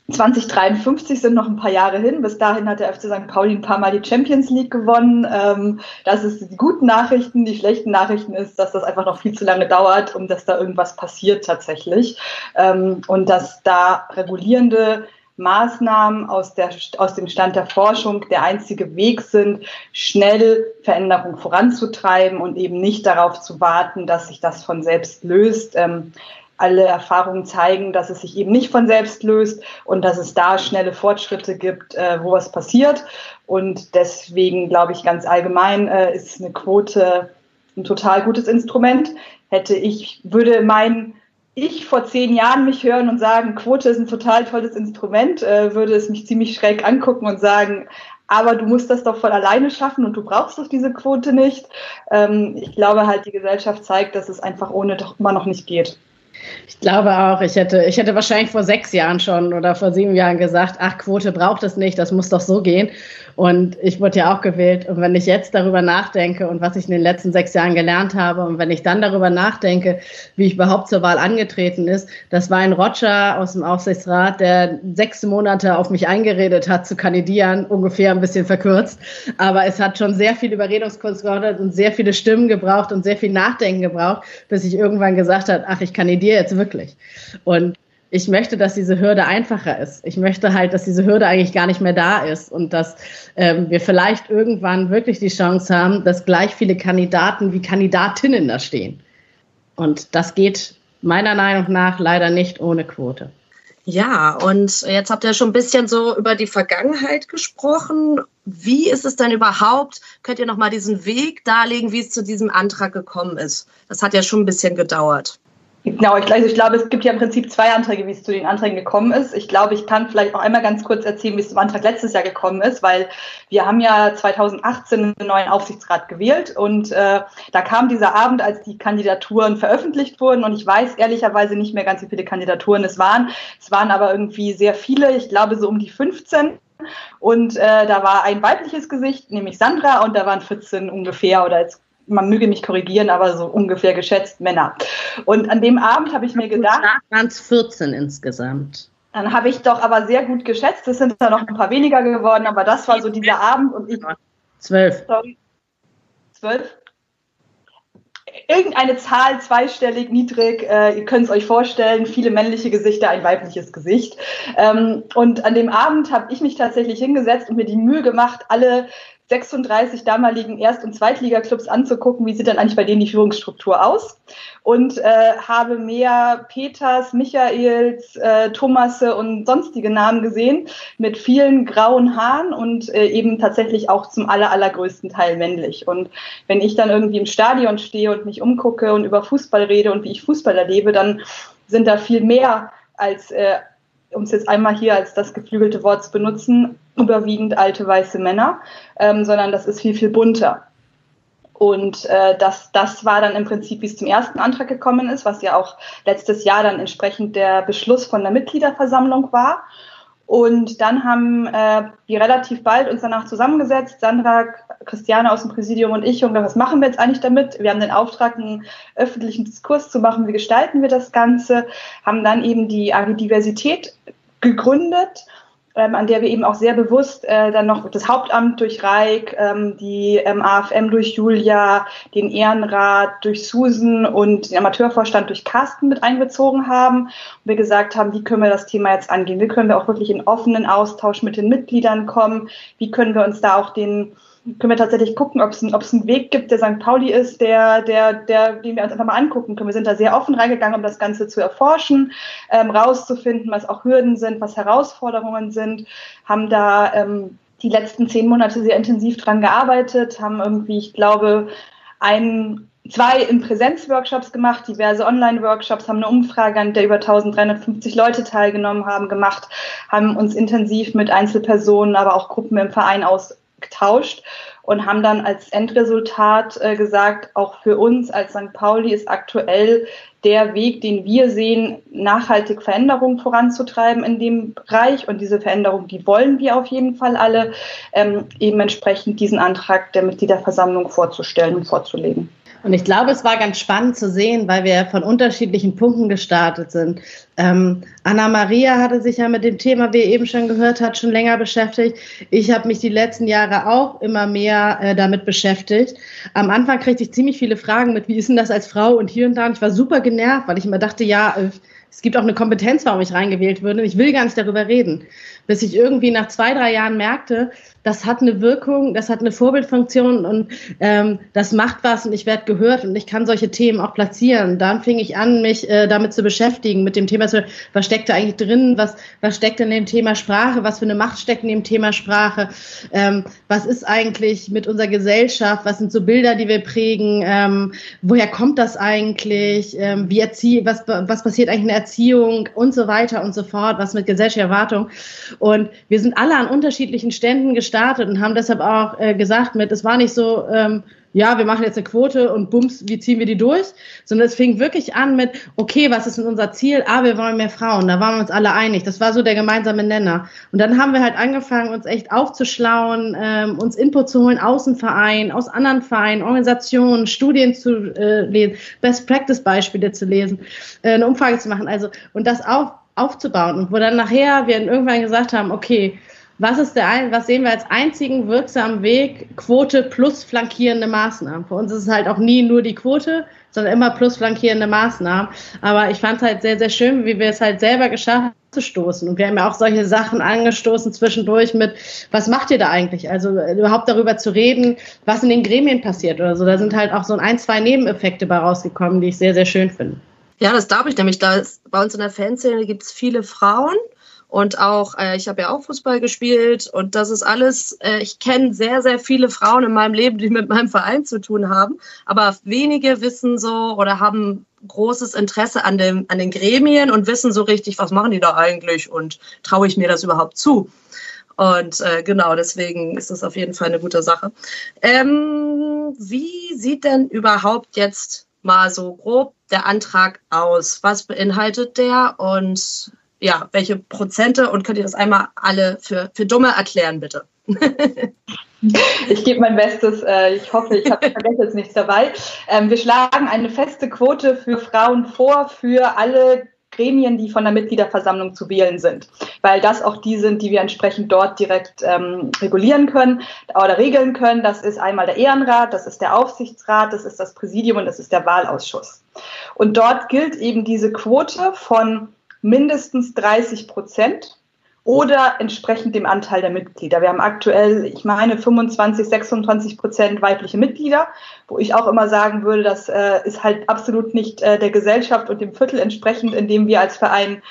Ähm, 2053 sind noch ein paar Jahre hin. Bis dahin hat der FC St. Pauli ein paar Mal die Champions League gewonnen. Ähm, das ist die guten Nachrichten. Die schlechten Nachrichten ist, dass das einfach noch viel zu lange dauert, um dass da irgendwas passiert tatsächlich. Ähm, und dass da regulierende Maßnahmen aus, der, aus dem Stand der Forschung der einzige Weg sind, schnell Veränderung voranzutreiben und eben nicht darauf zu warten, dass sich das von selbst löst. Alle Erfahrungen zeigen, dass es sich eben nicht von selbst löst und dass es da schnelle Fortschritte gibt, äh, wo was passiert. Und deswegen glaube ich ganz allgemein äh, ist eine Quote ein total gutes Instrument. Hätte ich, würde mein ich vor zehn Jahren mich hören und sagen, Quote ist ein total tolles Instrument, äh, würde es mich ziemlich schräg angucken und sagen, aber du musst das doch von alleine schaffen und du brauchst doch diese Quote nicht. Ähm, ich glaube halt, die Gesellschaft zeigt, dass es einfach ohne doch immer noch nicht geht. Ich glaube auch, ich hätte, ich hätte wahrscheinlich vor sechs Jahren schon oder vor sieben Jahren gesagt, ach, Quote braucht es nicht, das muss doch so gehen. Und ich wurde ja auch gewählt. Und wenn ich jetzt darüber nachdenke und was ich in den letzten sechs Jahren gelernt habe und wenn ich dann darüber nachdenke, wie ich überhaupt zur Wahl angetreten ist, das war ein Roger aus dem Aufsichtsrat, der sechs Monate auf mich eingeredet hat zu kandidieren, ungefähr ein bisschen verkürzt. Aber es hat schon sehr viel Überredungskunst gebraucht und sehr viele Stimmen gebraucht und sehr viel Nachdenken gebraucht, bis ich irgendwann gesagt habe, ach, ich kandidiere jetzt wirklich. Und ich möchte, dass diese Hürde einfacher ist. Ich möchte halt, dass diese Hürde eigentlich gar nicht mehr da ist und dass ähm, wir vielleicht irgendwann wirklich die Chance haben, dass gleich viele Kandidaten wie Kandidatinnen da stehen. Und das geht meiner Meinung nach leider nicht ohne Quote. Ja, und jetzt habt ihr schon ein bisschen so über die Vergangenheit gesprochen. Wie ist es denn überhaupt? Könnt ihr noch mal diesen Weg darlegen, wie es zu diesem Antrag gekommen ist? Das hat ja schon ein bisschen gedauert. Genau, ich, also ich glaube, es gibt ja im Prinzip zwei Anträge, wie es zu den Anträgen gekommen ist. Ich glaube, ich kann vielleicht auch einmal ganz kurz erzählen, wie es zum Antrag letztes Jahr gekommen ist, weil wir haben ja 2018 einen neuen Aufsichtsrat gewählt und äh, da kam dieser Abend, als die Kandidaturen veröffentlicht wurden und ich weiß ehrlicherweise nicht mehr ganz, wie viele Kandidaturen es waren. Es waren aber irgendwie sehr viele, ich glaube so um die 15. Und äh, da war ein weibliches Gesicht, nämlich Sandra, und da waren 14 ungefähr oder jetzt man möge mich korrigieren, aber so ungefähr geschätzt Männer. Und an dem Abend habe ich mir gedacht. waren es 14 insgesamt. Dann habe ich doch aber sehr gut geschätzt. Es sind da noch ein paar weniger geworden, aber das war so dieser Abend und ich. Zwölf. Sorry. Zwölf? Irgendeine Zahl, zweistellig, niedrig, äh, ihr könnt es euch vorstellen, viele männliche Gesichter, ein weibliches Gesicht. Ähm, und an dem Abend habe ich mich tatsächlich hingesetzt und mir die Mühe gemacht, alle 36 damaligen Erst- und Zweitliga-Clubs anzugucken, wie sieht denn eigentlich bei denen die Führungsstruktur aus und äh, habe mehr Peters, Michaels, äh, Thomasse und sonstige Namen gesehen mit vielen grauen Haaren und äh, eben tatsächlich auch zum aller, allergrößten Teil männlich. Und wenn ich dann irgendwie im Stadion stehe und mich umgucke und über Fußball rede und wie ich Fußball erlebe, dann sind da viel mehr als äh, um es jetzt einmal hier als das geflügelte Wort zu benutzen, überwiegend alte weiße Männer, ähm, sondern das ist viel, viel bunter. Und äh, das, das war dann im Prinzip, wie es zum ersten Antrag gekommen ist, was ja auch letztes Jahr dann entsprechend der Beschluss von der Mitgliederversammlung war. Und dann haben äh, wir relativ bald uns danach zusammengesetzt, Sandra, Christiane aus dem Präsidium und ich, und was machen wir jetzt eigentlich damit? Wir haben den Auftrag, einen öffentlichen Diskurs zu machen, wie gestalten wir das Ganze, haben dann eben die AG Diversität gegründet ähm, an der wir eben auch sehr bewusst äh, dann noch das Hauptamt durch Reik, ähm, die ähm, AFM durch Julia, den Ehrenrat durch Susan und den Amateurvorstand durch Carsten mit einbezogen haben. Und wir gesagt haben, wie können wir das Thema jetzt angehen? Wie können wir auch wirklich in offenen Austausch mit den Mitgliedern kommen? Wie können wir uns da auch den können wir tatsächlich gucken, ob es ein, einen Weg gibt, der St. Pauli ist, der, der, der, den wir uns einfach mal angucken können. Wir sind da sehr offen reingegangen, um das Ganze zu erforschen, ähm, rauszufinden, was auch Hürden sind, was Herausforderungen sind, haben da ähm, die letzten zehn Monate sehr intensiv dran gearbeitet, haben irgendwie, ich glaube, ein, zwei in Präsenzworkshops gemacht, diverse Online-Workshops, haben eine Umfrage, an der über 1350 Leute teilgenommen haben, gemacht, haben uns intensiv mit Einzelpersonen, aber auch Gruppen im Verein ausgetauscht und haben dann als Endresultat äh, gesagt, auch für uns als St. Pauli ist aktuell der Weg, den wir sehen, nachhaltig Veränderungen voranzutreiben in dem Bereich. Und diese Veränderung, die wollen wir auf jeden Fall alle, ähm, eben entsprechend diesen Antrag der Mitgliederversammlung vorzustellen und vorzulegen. Und ich glaube, es war ganz spannend zu sehen, weil wir von unterschiedlichen Punkten gestartet sind. Ähm, Anna Maria hatte sich ja mit dem Thema, wie ihr eben schon gehört habt, schon länger beschäftigt. Ich habe mich die letzten Jahre auch immer mehr äh, damit beschäftigt. Am Anfang kriegte ich ziemlich viele Fragen mit, wie ist denn das als Frau und hier und da. Und ich war super genervt, weil ich immer dachte, ja, äh, es gibt auch eine Kompetenz, warum ich reingewählt würde. Ich will gar nicht darüber reden. Bis ich irgendwie nach zwei, drei Jahren merkte, das hat eine Wirkung, das hat eine Vorbildfunktion und ähm, das macht was und ich werde gehört und ich kann solche Themen auch platzieren. Dann fing ich an, mich äh, damit zu beschäftigen, mit dem Thema, was steckt da eigentlich drin, was, was steckt in dem Thema Sprache, was für eine Macht steckt in dem Thema Sprache, ähm, was ist eigentlich mit unserer Gesellschaft, was sind so Bilder, die wir prägen, ähm, woher kommt das eigentlich, ähm, wie erziehe, was, was passiert eigentlich in der Erziehung und so weiter und so fort, was mit gesellschaftlicher Erwartung. Und wir sind alle an unterschiedlichen Ständen gestartet und haben deshalb auch äh, gesagt mit, es war nicht so, ähm, ja, wir machen jetzt eine Quote und bums, wie ziehen wir die durch, sondern es fing wirklich an mit, okay, was ist denn unser Ziel? Ah, wir wollen mehr Frauen. Da waren wir uns alle einig. Das war so der gemeinsame Nenner. Und dann haben wir halt angefangen, uns echt aufzuschlauen, ähm, uns Input zu holen aus dem Verein, aus anderen Vereinen, Organisationen, Studien zu äh, lesen, Best Practice Beispiele zu lesen, äh, eine Umfrage zu machen. Also, und das auf, aufzubauen. Und wo dann nachher wir irgendwann gesagt haben, okay, was ist der ein, was sehen wir als einzigen wirksamen Weg? Quote plus flankierende Maßnahmen. Für uns ist es halt auch nie nur die Quote, sondern immer plus flankierende Maßnahmen. Aber ich fand es halt sehr, sehr schön, wie wir es halt selber geschafft haben zu stoßen. Und wir haben ja auch solche Sachen angestoßen zwischendurch mit, was macht ihr da eigentlich? Also äh, überhaupt darüber zu reden, was in den Gremien passiert oder so. Da sind halt auch so ein, zwei Nebeneffekte bei rausgekommen, die ich sehr, sehr schön finde. Ja, das darf ich nämlich. Da ist, bei uns in der Fanszene gibt es viele Frauen und auch, äh, ich habe ja auch Fußball gespielt und das ist alles, äh, ich kenne sehr, sehr viele Frauen in meinem Leben, die mit meinem Verein zu tun haben, aber wenige wissen so oder haben großes Interesse an, dem, an den Gremien und wissen so richtig, was machen die da eigentlich und traue ich mir das überhaupt zu. Und äh, genau, deswegen ist das auf jeden Fall eine gute Sache. Ähm, wie sieht denn überhaupt jetzt mal so grob der Antrag aus? Was beinhaltet der und ja, welche Prozente und könnt ihr das einmal alle für, für Dumme erklären, bitte? Ich gebe mein Bestes. Äh, ich hoffe, ich habe jetzt nichts dabei. Ähm, wir schlagen eine feste Quote für Frauen vor für alle Gremien, die von der Mitgliederversammlung zu wählen sind, weil das auch die sind, die wir entsprechend dort direkt ähm, regulieren können oder regeln können. Das ist einmal der Ehrenrat, das ist der Aufsichtsrat, das ist das Präsidium und das ist der Wahlausschuss. Und dort gilt eben diese Quote von mindestens 30 Prozent oder entsprechend dem Anteil der Mitglieder. Wir haben aktuell, ich meine, 25, 26 Prozent weibliche Mitglieder, wo ich auch immer sagen würde, das äh, ist halt absolut nicht äh, der Gesellschaft und dem Viertel entsprechend, in dem wir als Verein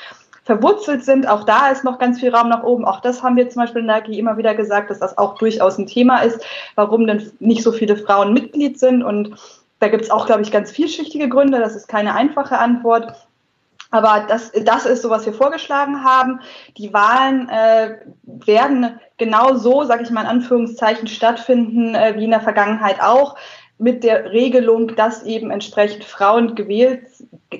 verwurzelt sind. Auch da ist noch ganz viel Raum nach oben. Auch das haben wir zum Beispiel in AG immer wieder gesagt, dass das auch durchaus ein Thema ist, warum denn nicht so viele Frauen Mitglied sind. Und da gibt es auch, glaube ich, ganz vielschichtige Gründe. Das ist keine einfache Antwort. Aber das, das ist so, was wir vorgeschlagen haben. Die Wahlen äh, werden genau so, sage ich mal in Anführungszeichen, stattfinden äh, wie in der Vergangenheit auch, mit der Regelung, dass eben entsprechend Frauen gewählt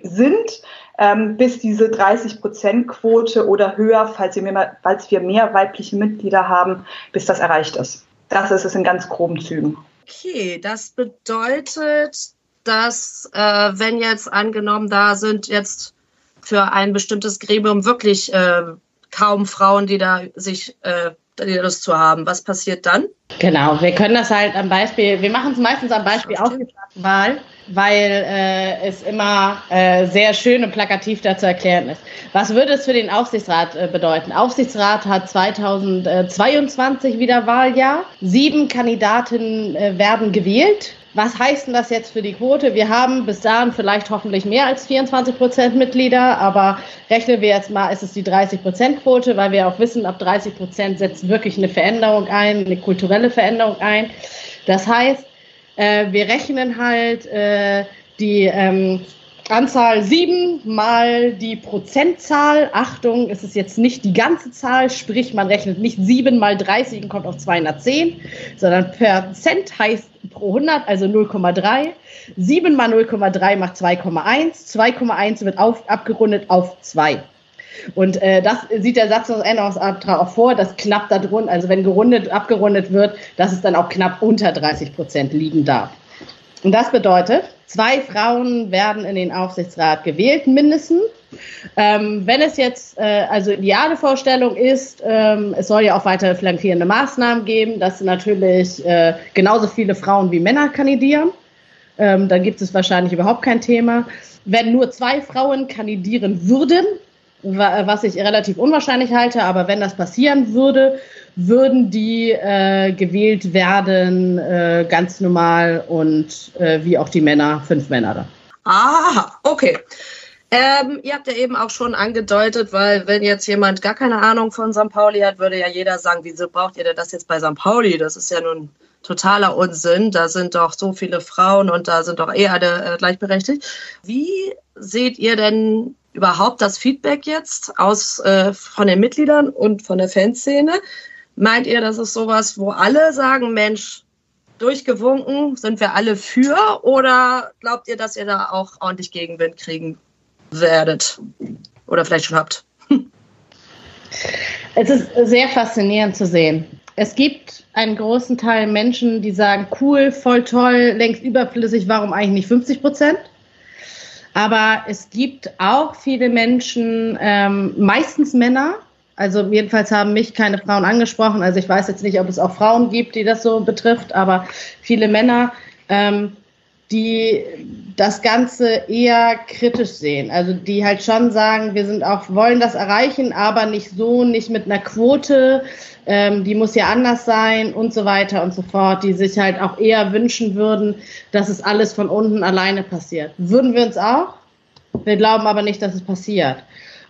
sind, ähm, bis diese 30-Prozent-Quote oder höher, falls wir, mehr, falls wir mehr weibliche Mitglieder haben, bis das erreicht ist. Das ist es in ganz groben Zügen. Okay, das bedeutet, dass äh, wenn jetzt angenommen da sind jetzt für ein bestimmtes Gremium wirklich äh, kaum Frauen, die da sich äh, das zu haben. Was passiert dann? Genau, wir können das halt am Beispiel, wir machen es meistens am Beispiel Aufsichtsratswahl, weil äh, es immer äh, sehr schön und plakativ dazu erklären ist. Was würde es für den Aufsichtsrat äh, bedeuten? Aufsichtsrat hat 2022 wieder Wahljahr. Sieben Kandidatinnen äh, werden gewählt. Was heißt denn das jetzt für die Quote? Wir haben bis dahin vielleicht hoffentlich mehr als 24 Prozent Mitglieder, aber rechnen wir jetzt mal, ist es die 30 Prozent Quote, weil wir auch wissen, ab 30 Prozent setzt wirklich eine Veränderung ein, eine kulturelle Veränderung ein. Das heißt, äh, wir rechnen halt äh, die ähm, Anzahl 7 mal die Prozentzahl. Achtung, es ist jetzt nicht die ganze Zahl, sprich man rechnet nicht 7 mal 30 und kommt auf 210, sondern Prozent heißt pro 100, also 0,3. 7 mal 0,3 macht 2,1. 2,1 wird auf, abgerundet auf 2. Und äh, das sieht der Satzungsänderungsantrag auch vor, dass knapp darunter, also wenn gerundet, abgerundet wird, dass es dann auch knapp unter 30 Prozent liegen darf. Und das bedeutet, zwei Frauen werden in den Aufsichtsrat gewählt, mindestens. Ähm, wenn es jetzt, äh, also ideale Vorstellung ist, ähm, es soll ja auch weitere flankierende Maßnahmen geben, dass natürlich äh, genauso viele Frauen wie Männer kandidieren. Ähm, dann gibt es wahrscheinlich überhaupt kein Thema. Wenn nur zwei Frauen kandidieren würden, was ich relativ unwahrscheinlich halte, aber wenn das passieren würde, würden die äh, gewählt werden, äh, ganz normal und äh, wie auch die Männer, fünf Männer da. Ah, okay. Ähm, ihr habt ja eben auch schon angedeutet, weil wenn jetzt jemand gar keine Ahnung von St. Pauli hat, würde ja jeder sagen, wieso braucht ihr denn das jetzt bei St. Pauli? Das ist ja nun totaler Unsinn. Da sind doch so viele Frauen und da sind doch eh alle äh, gleichberechtigt. Wie seht ihr denn überhaupt das Feedback jetzt aus äh, von den Mitgliedern und von der Fanszene? Meint ihr, das ist sowas, wo alle sagen, Mensch, durchgewunken, sind wir alle für? Oder glaubt ihr, dass ihr da auch ordentlich Gegenwind kriegen werdet? Oder vielleicht schon habt? Es ist sehr faszinierend zu sehen. Es gibt einen großen Teil Menschen, die sagen, cool, voll toll, längst überflüssig, warum eigentlich nicht 50 Prozent? Aber es gibt auch viele Menschen, ähm, meistens Männer, also jedenfalls haben mich keine Frauen angesprochen. Also ich weiß jetzt nicht, ob es auch Frauen gibt, die das so betrifft, aber viele Männer, ähm, die das Ganze eher kritisch sehen. Also die halt schon sagen, wir sind auch, wollen das erreichen, aber nicht so, nicht mit einer Quote, ähm, die muss ja anders sein und so weiter und so fort, die sich halt auch eher wünschen würden, dass es alles von unten alleine passiert. Würden wir uns auch? Wir glauben aber nicht, dass es passiert.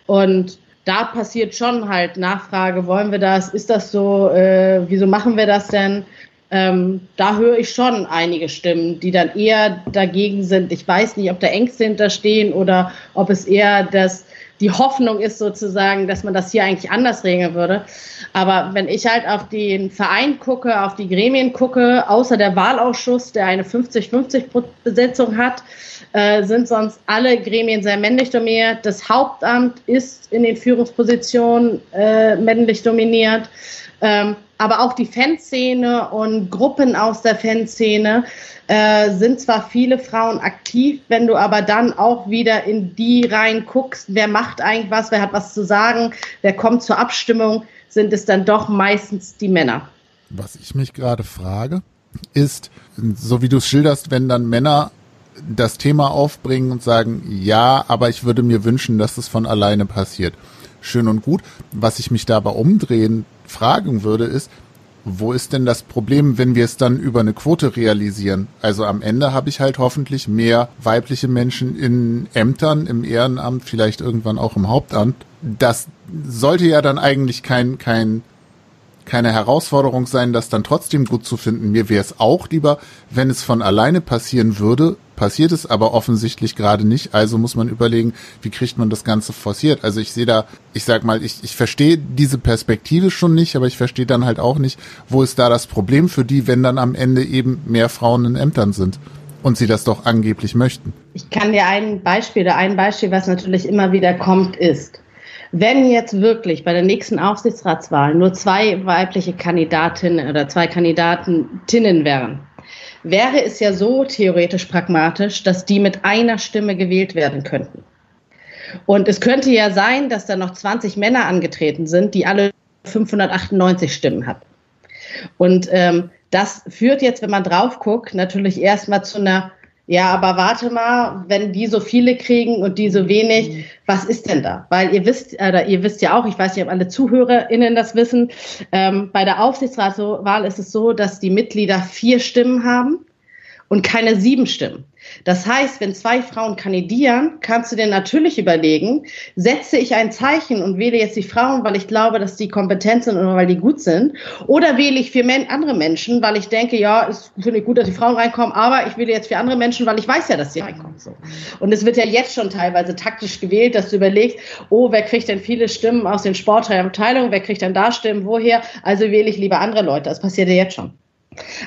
Und da passiert schon halt Nachfrage, wollen wir das, ist das so, äh, wieso machen wir das denn? Ähm, da höre ich schon einige Stimmen, die dann eher dagegen sind. Ich weiß nicht, ob da Ängste hinterstehen oder ob es eher das, die Hoffnung ist sozusagen, dass man das hier eigentlich anders regeln würde. Aber wenn ich halt auf den Verein gucke, auf die Gremien gucke, außer der Wahlausschuss, der eine 50-50-Besetzung hat, äh, sind sonst alle Gremien sehr männlich dominiert. Das Hauptamt ist in den Führungspositionen äh, männlich dominiert. Ähm, aber auch die Fanszene und Gruppen aus der Fanszene äh, sind zwar viele Frauen aktiv, wenn du aber dann auch wieder in die rein guckst, wer macht eigentlich was, wer hat was zu sagen, wer kommt zur Abstimmung, sind es dann doch meistens die Männer. Was ich mich gerade frage, ist, so wie du es schilderst, wenn dann Männer das Thema aufbringen und sagen, ja, aber ich würde mir wünschen, dass es von alleine passiert. Schön und gut. Was ich mich dabei umdrehen fragen würde, ist, wo ist denn das Problem, wenn wir es dann über eine Quote realisieren? Also am Ende habe ich halt hoffentlich mehr weibliche Menschen in Ämtern, im Ehrenamt, vielleicht irgendwann auch im Hauptamt. Das sollte ja dann eigentlich kein, kein keine Herausforderung sein, das dann trotzdem gut zu finden. Mir wäre es auch lieber, wenn es von alleine passieren würde. Passiert es aber offensichtlich gerade nicht. Also muss man überlegen, wie kriegt man das Ganze forciert. Also ich sehe da, ich sag mal, ich, ich verstehe diese Perspektive schon nicht, aber ich verstehe dann halt auch nicht, wo ist da das Problem für die, wenn dann am Ende eben mehr Frauen in Ämtern sind und sie das doch angeblich möchten. Ich kann dir ein Beispiel, oder ein Beispiel, was natürlich immer wieder kommt, ist, wenn jetzt wirklich bei der nächsten Aufsichtsratswahl nur zwei weibliche Kandidatinnen oder zwei Kandidatinnen wären, wäre es ja so theoretisch pragmatisch, dass die mit einer Stimme gewählt werden könnten. Und es könnte ja sein, dass da noch 20 Männer angetreten sind, die alle 598 Stimmen hat. Und ähm, das führt jetzt, wenn man drauf guckt, natürlich erstmal zu einer ja, aber warte mal, wenn die so viele kriegen und die so wenig, was ist denn da? Weil ihr wisst, äh, ihr wisst ja auch, ich weiß nicht, ob alle ZuhörerInnen das wissen, ähm, bei der Aufsichtsratswahl ist es so, dass die Mitglieder vier Stimmen haben und keine sieben Stimmen. Das heißt, wenn zwei Frauen kandidieren, kannst du dir natürlich überlegen, setze ich ein Zeichen und wähle jetzt die Frauen, weil ich glaube, dass die kompetent sind oder weil die gut sind, oder wähle ich für andere Menschen, weil ich denke, ja, es finde ich gut, dass die Frauen reinkommen, aber ich wähle jetzt für andere Menschen, weil ich weiß ja, dass sie reinkommen. So. Und es wird ja jetzt schon teilweise taktisch gewählt, dass du überlegst, oh, wer kriegt denn viele Stimmen aus den Sportabteilungen, wer kriegt denn da Stimmen, woher? Also wähle ich lieber andere Leute. Das passiert ja jetzt schon.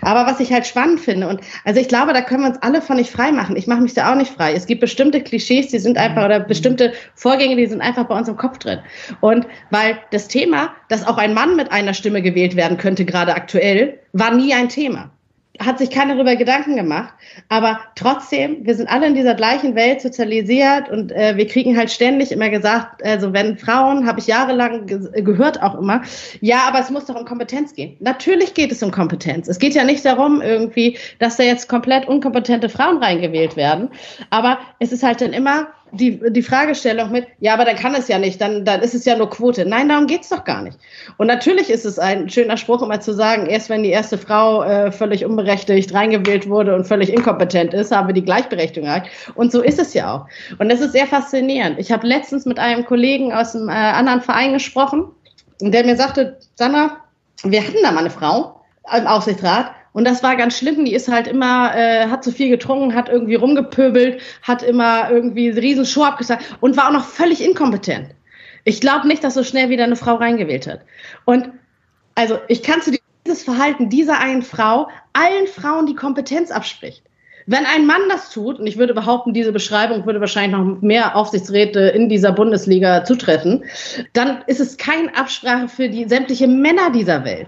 Aber was ich halt spannend finde, und also ich glaube, da können wir uns alle von nicht frei machen. Ich mache mich da auch nicht frei. Es gibt bestimmte Klischees, die sind einfach, oder bestimmte Vorgänge, die sind einfach bei uns im Kopf drin. Und weil das Thema, dass auch ein Mann mit einer Stimme gewählt werden könnte, gerade aktuell, war nie ein Thema hat sich keiner darüber Gedanken gemacht. Aber trotzdem, wir sind alle in dieser gleichen Welt sozialisiert und äh, wir kriegen halt ständig immer gesagt, also wenn Frauen, habe ich jahrelang ge gehört auch immer, ja, aber es muss doch um Kompetenz gehen. Natürlich geht es um Kompetenz. Es geht ja nicht darum irgendwie, dass da jetzt komplett unkompetente Frauen reingewählt werden. Aber es ist halt dann immer die, die Fragestellung mit, ja, aber dann kann es ja nicht, dann, dann ist es ja nur Quote. Nein, darum geht's doch gar nicht. Und natürlich ist es ein schöner Spruch, immer zu sagen, erst wenn die erste Frau äh, völlig unberechtigt reingewählt wurde und völlig inkompetent ist, haben wir die Gleichberechtigung erreicht. Und so ist es ja auch. Und das ist sehr faszinierend. Ich habe letztens mit einem Kollegen aus einem äh, anderen Verein gesprochen, der mir sagte, Sandra, wir hatten da mal eine Frau im Aufsichtsrat, und das war ganz schlimm. Die ist halt immer, äh, hat zu viel getrunken, hat irgendwie rumgepöbelt, hat immer irgendwie einen riesen Show abgesagt und war auch noch völlig inkompetent. Ich glaube nicht, dass so schnell wieder eine Frau reingewählt hat. Und also ich kann zu dieses Verhalten dieser einen Frau allen Frauen die Kompetenz abspricht. Wenn ein Mann das tut, und ich würde behaupten, diese Beschreibung würde wahrscheinlich noch mehr Aufsichtsräte in dieser Bundesliga zutreffen, dann ist es keine Absprache für die sämtliche Männer dieser Welt.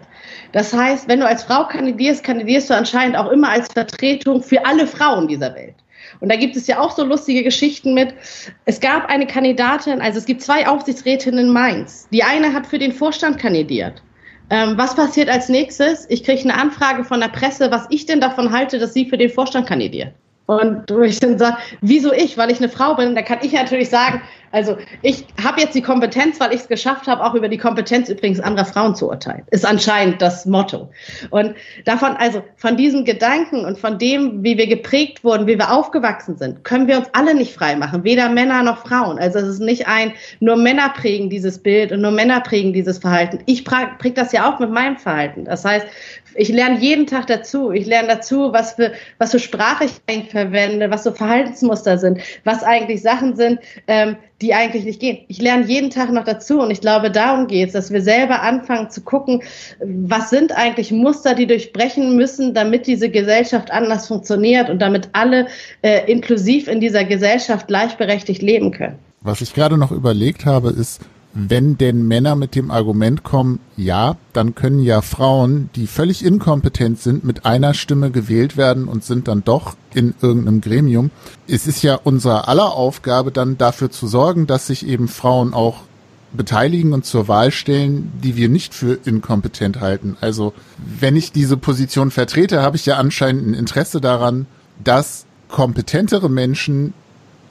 Das heißt, wenn du als Frau kandidierst, kandidierst du anscheinend auch immer als Vertretung für alle Frauen dieser Welt. Und da gibt es ja auch so lustige Geschichten mit. Es gab eine Kandidatin, also es gibt zwei Aufsichtsrätinnen in Mainz. Die eine hat für den Vorstand kandidiert. Ähm, was passiert als nächstes? Ich kriege eine Anfrage von der Presse, was ich denn davon halte, dass sie für den Vorstand kandidiert. Und wo ich dann sage, wieso ich? Weil ich eine Frau bin, da kann ich natürlich sagen, also ich habe jetzt die Kompetenz, weil ich es geschafft habe, auch über die Kompetenz übrigens anderer Frauen zu urteilen. Ist anscheinend das Motto. Und davon, also von diesem Gedanken und von dem, wie wir geprägt wurden, wie wir aufgewachsen sind, können wir uns alle nicht frei machen, weder Männer noch Frauen. Also es ist nicht ein, nur Männer prägen dieses Bild und nur Männer prägen dieses Verhalten. Ich präge das ja auch mit meinem Verhalten. Das heißt, ich lerne jeden Tag dazu. Ich lerne dazu, was für, was für Sprache ich verwende, was so Verhaltensmuster sind, was eigentlich Sachen sind, ähm, die eigentlich nicht gehen. Ich lerne jeden Tag noch dazu und ich glaube, darum geht es, dass wir selber anfangen zu gucken, was sind eigentlich Muster, die durchbrechen müssen, damit diese Gesellschaft anders funktioniert und damit alle äh, inklusiv in dieser Gesellschaft gleichberechtigt leben können. Was ich gerade noch überlegt habe, ist, wenn denn Männer mit dem Argument kommen, ja, dann können ja Frauen, die völlig inkompetent sind, mit einer Stimme gewählt werden und sind dann doch in irgendeinem Gremium. Es ist ja unser aller Aufgabe, dann dafür zu sorgen, dass sich eben Frauen auch beteiligen und zur Wahl stellen, die wir nicht für inkompetent halten. Also wenn ich diese Position vertrete, habe ich ja anscheinend ein Interesse daran, dass kompetentere Menschen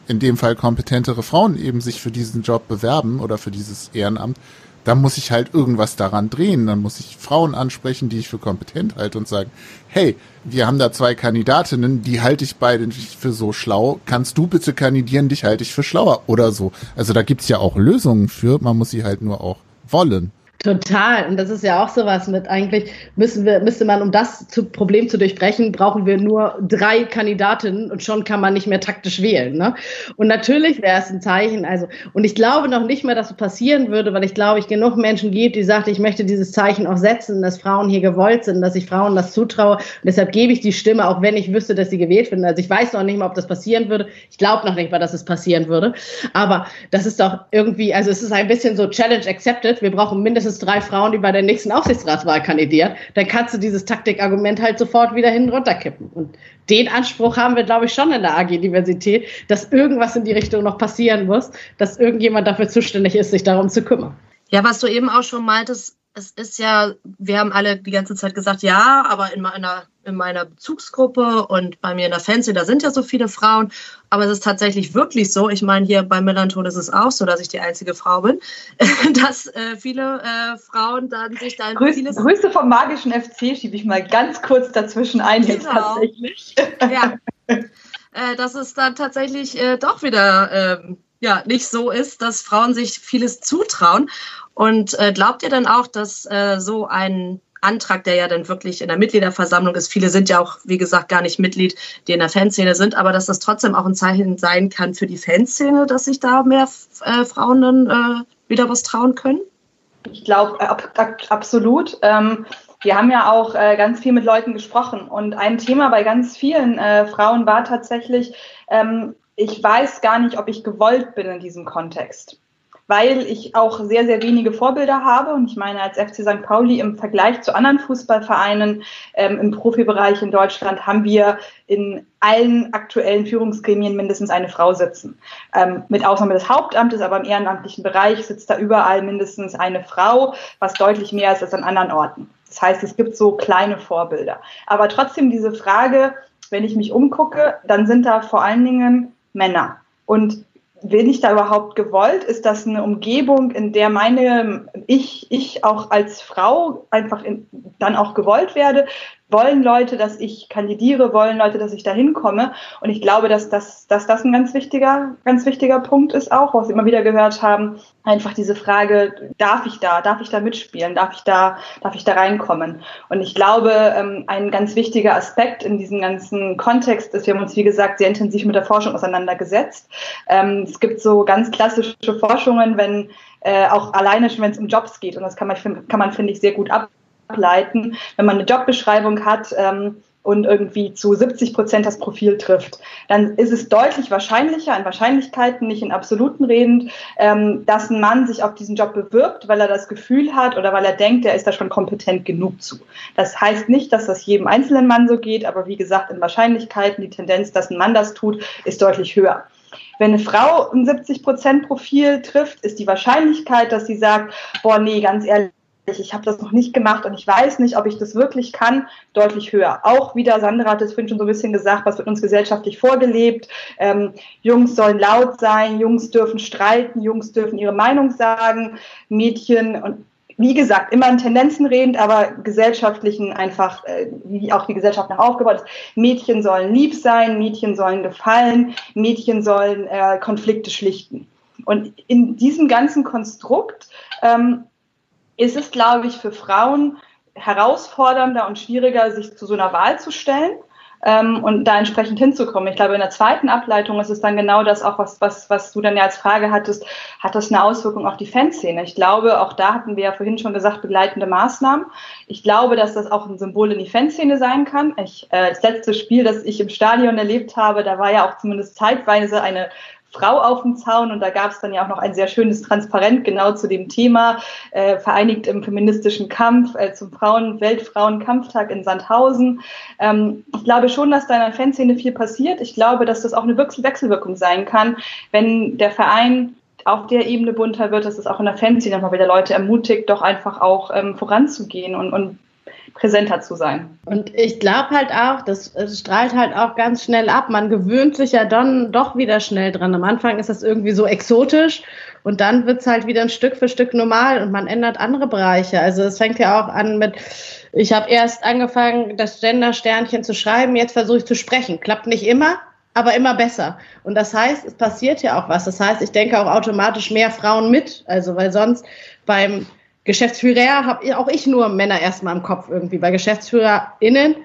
in dem Fall kompetentere Frauen eben sich für diesen Job bewerben oder für dieses Ehrenamt, dann muss ich halt irgendwas daran drehen. Dann muss ich Frauen ansprechen, die ich für kompetent halte und sagen, hey, wir haben da zwei Kandidatinnen, die halte ich beide für so schlau. Kannst du bitte kandidieren, dich halte ich für schlauer oder so. Also da gibt's ja auch Lösungen für, man muss sie halt nur auch wollen. Total. Und das ist ja auch sowas mit eigentlich müssen wir, müsste man, um das zu, Problem zu durchbrechen, brauchen wir nur drei Kandidatinnen und schon kann man nicht mehr taktisch wählen. Ne? Und natürlich wäre es ein Zeichen, also, und ich glaube noch nicht mehr, dass es passieren würde, weil ich glaube, ich genug Menschen gibt, die sagen, ich möchte dieses Zeichen auch setzen, dass Frauen hier gewollt sind, dass ich Frauen das zutraue. Und deshalb gebe ich die Stimme, auch wenn ich wüsste, dass sie gewählt werden. Also ich weiß noch nicht mal, ob das passieren würde. Ich glaube noch nicht mal, dass es passieren würde. Aber das ist doch irgendwie, also es ist ein bisschen so Challenge accepted. Wir brauchen mindestens mindestens drei Frauen, die bei der nächsten Aufsichtsratswahl kandidieren, dann kannst du dieses Taktikargument halt sofort wieder hin runterkippen. Und den Anspruch haben wir, glaube ich, schon in der AG-Diversität, dass irgendwas in die Richtung noch passieren muss, dass irgendjemand dafür zuständig ist, sich darum zu kümmern. Ja, was du eben auch schon meintest, es ist ja, wir haben alle die ganze Zeit gesagt, ja, aber in meiner, in meiner Bezugsgruppe und bei mir in der Fancy, da sind ja so viele Frauen. Aber es ist tatsächlich wirklich so. Ich meine, hier bei Melanton ist es auch so, dass ich die einzige Frau bin, dass äh, viele äh, Frauen dann sich da Grüß, vieles. Grüße vom magischen FC schiebe ich mal ganz kurz dazwischen ein, genau. jetzt tatsächlich. Ja. äh, dass es dann tatsächlich äh, doch wieder ähm, ja, nicht so ist, dass Frauen sich vieles zutrauen. Und äh, glaubt ihr dann auch, dass äh, so ein Antrag, der ja dann wirklich in der Mitgliederversammlung ist, viele sind ja auch, wie gesagt, gar nicht Mitglied, die in der Fanszene sind, aber dass das trotzdem auch ein Zeichen sein kann für die Fanszene, dass sich da mehr äh, Frauen dann äh, wieder was trauen können? Ich glaube, ab, ab, absolut. Ähm, wir haben ja auch äh, ganz viel mit Leuten gesprochen und ein Thema bei ganz vielen äh, Frauen war tatsächlich, ähm, ich weiß gar nicht, ob ich gewollt bin in diesem Kontext. Weil ich auch sehr, sehr wenige Vorbilder habe. Und ich meine, als FC St. Pauli im Vergleich zu anderen Fußballvereinen ähm, im Profibereich in Deutschland haben wir in allen aktuellen Führungsgremien mindestens eine Frau sitzen. Ähm, mit Ausnahme des Hauptamtes, aber im ehrenamtlichen Bereich sitzt da überall mindestens eine Frau, was deutlich mehr ist als an anderen Orten. Das heißt, es gibt so kleine Vorbilder. Aber trotzdem diese Frage, wenn ich mich umgucke, dann sind da vor allen Dingen Männer. Und bin ich da überhaupt gewollt? Ist das eine Umgebung, in der meine, ich, ich auch als Frau einfach in, dann auch gewollt werde? Wollen Leute, dass ich kandidiere, wollen Leute, dass ich da hinkomme. Und ich glaube, dass das, dass das ein ganz wichtiger, ganz wichtiger Punkt ist auch, was wir immer wieder gehört haben. Einfach diese Frage, darf ich da, darf ich da mitspielen, darf ich da, darf ich da reinkommen? Und ich glaube, ähm, ein ganz wichtiger Aspekt in diesem ganzen Kontext ist, wir haben uns, wie gesagt, sehr intensiv mit der Forschung auseinandergesetzt. Ähm, es gibt so ganz klassische Forschungen, wenn äh, auch alleine schon, wenn es um Jobs geht. Und das kann man, kann man finde ich, sehr gut ab ableiten, wenn man eine Jobbeschreibung hat ähm, und irgendwie zu 70 Prozent das Profil trifft, dann ist es deutlich wahrscheinlicher, in Wahrscheinlichkeiten, nicht in absoluten redend, ähm, dass ein Mann sich auf diesen Job bewirbt, weil er das Gefühl hat oder weil er denkt, er ist da schon kompetent genug zu. Das heißt nicht, dass das jedem einzelnen Mann so geht, aber wie gesagt, in Wahrscheinlichkeiten, die Tendenz, dass ein Mann das tut, ist deutlich höher. Wenn eine Frau ein 70-Prozent-Profil trifft, ist die Wahrscheinlichkeit, dass sie sagt, boah, nee, ganz ehrlich, ich habe das noch nicht gemacht und ich weiß nicht, ob ich das wirklich kann, deutlich höher. Auch wieder, Sandra hat es vorhin schon so ein bisschen gesagt, was wird uns gesellschaftlich vorgelebt. Ähm, Jungs sollen laut sein, Jungs dürfen streiten, Jungs dürfen ihre Meinung sagen, Mädchen und wie gesagt, immer in Tendenzen redend, aber gesellschaftlichen einfach, äh, wie auch die Gesellschaft nach aufgebaut ist. Mädchen sollen lieb sein, Mädchen sollen gefallen, Mädchen sollen äh, Konflikte schlichten. Und in diesem ganzen Konstrukt ähm, ist es, glaube ich, für Frauen herausfordernder und schwieriger, sich zu so einer Wahl zu stellen ähm, und da entsprechend hinzukommen. Ich glaube, in der zweiten Ableitung ist es dann genau das auch, was, was, was du dann ja als Frage hattest, hat das eine Auswirkung auf die Fanszene? Ich glaube, auch da hatten wir ja vorhin schon gesagt, begleitende Maßnahmen. Ich glaube, dass das auch ein Symbol in die Fanszene sein kann. Ich, äh, das letzte Spiel, das ich im Stadion erlebt habe, da war ja auch zumindest zeitweise eine Frau auf dem Zaun und da gab es dann ja auch noch ein sehr schönes Transparent genau zu dem Thema, äh, vereinigt im feministischen Kampf äh, zum Frauen Weltfrauenkampftag in Sandhausen. Ähm, ich glaube schon, dass da in der Fanszene viel passiert. Ich glaube, dass das auch eine Wechselwirkung sein kann, wenn der Verein auf der Ebene bunter wird, dass es auch in der Fanszene nochmal wieder Leute ermutigt, doch einfach auch ähm, voranzugehen und, und präsenter zu sein. Und ich glaube halt auch, das, strahlt halt auch ganz schnell ab. Man gewöhnt sich ja dann doch wieder schnell dran. Am Anfang ist das irgendwie so exotisch und dann wird es halt wieder ein Stück für Stück normal und man ändert andere Bereiche. Also es fängt ja auch an mit, ich habe erst angefangen, das Gender-Sternchen zu schreiben, jetzt versuche ich zu sprechen. Klappt nicht immer, aber immer besser. Und das heißt, es passiert ja auch was. Das heißt, ich denke auch automatisch mehr Frauen mit. Also, weil sonst beim Geschäftsführer habe auch ich nur Männer erstmal im Kopf irgendwie. Bei GeschäftsführerInnen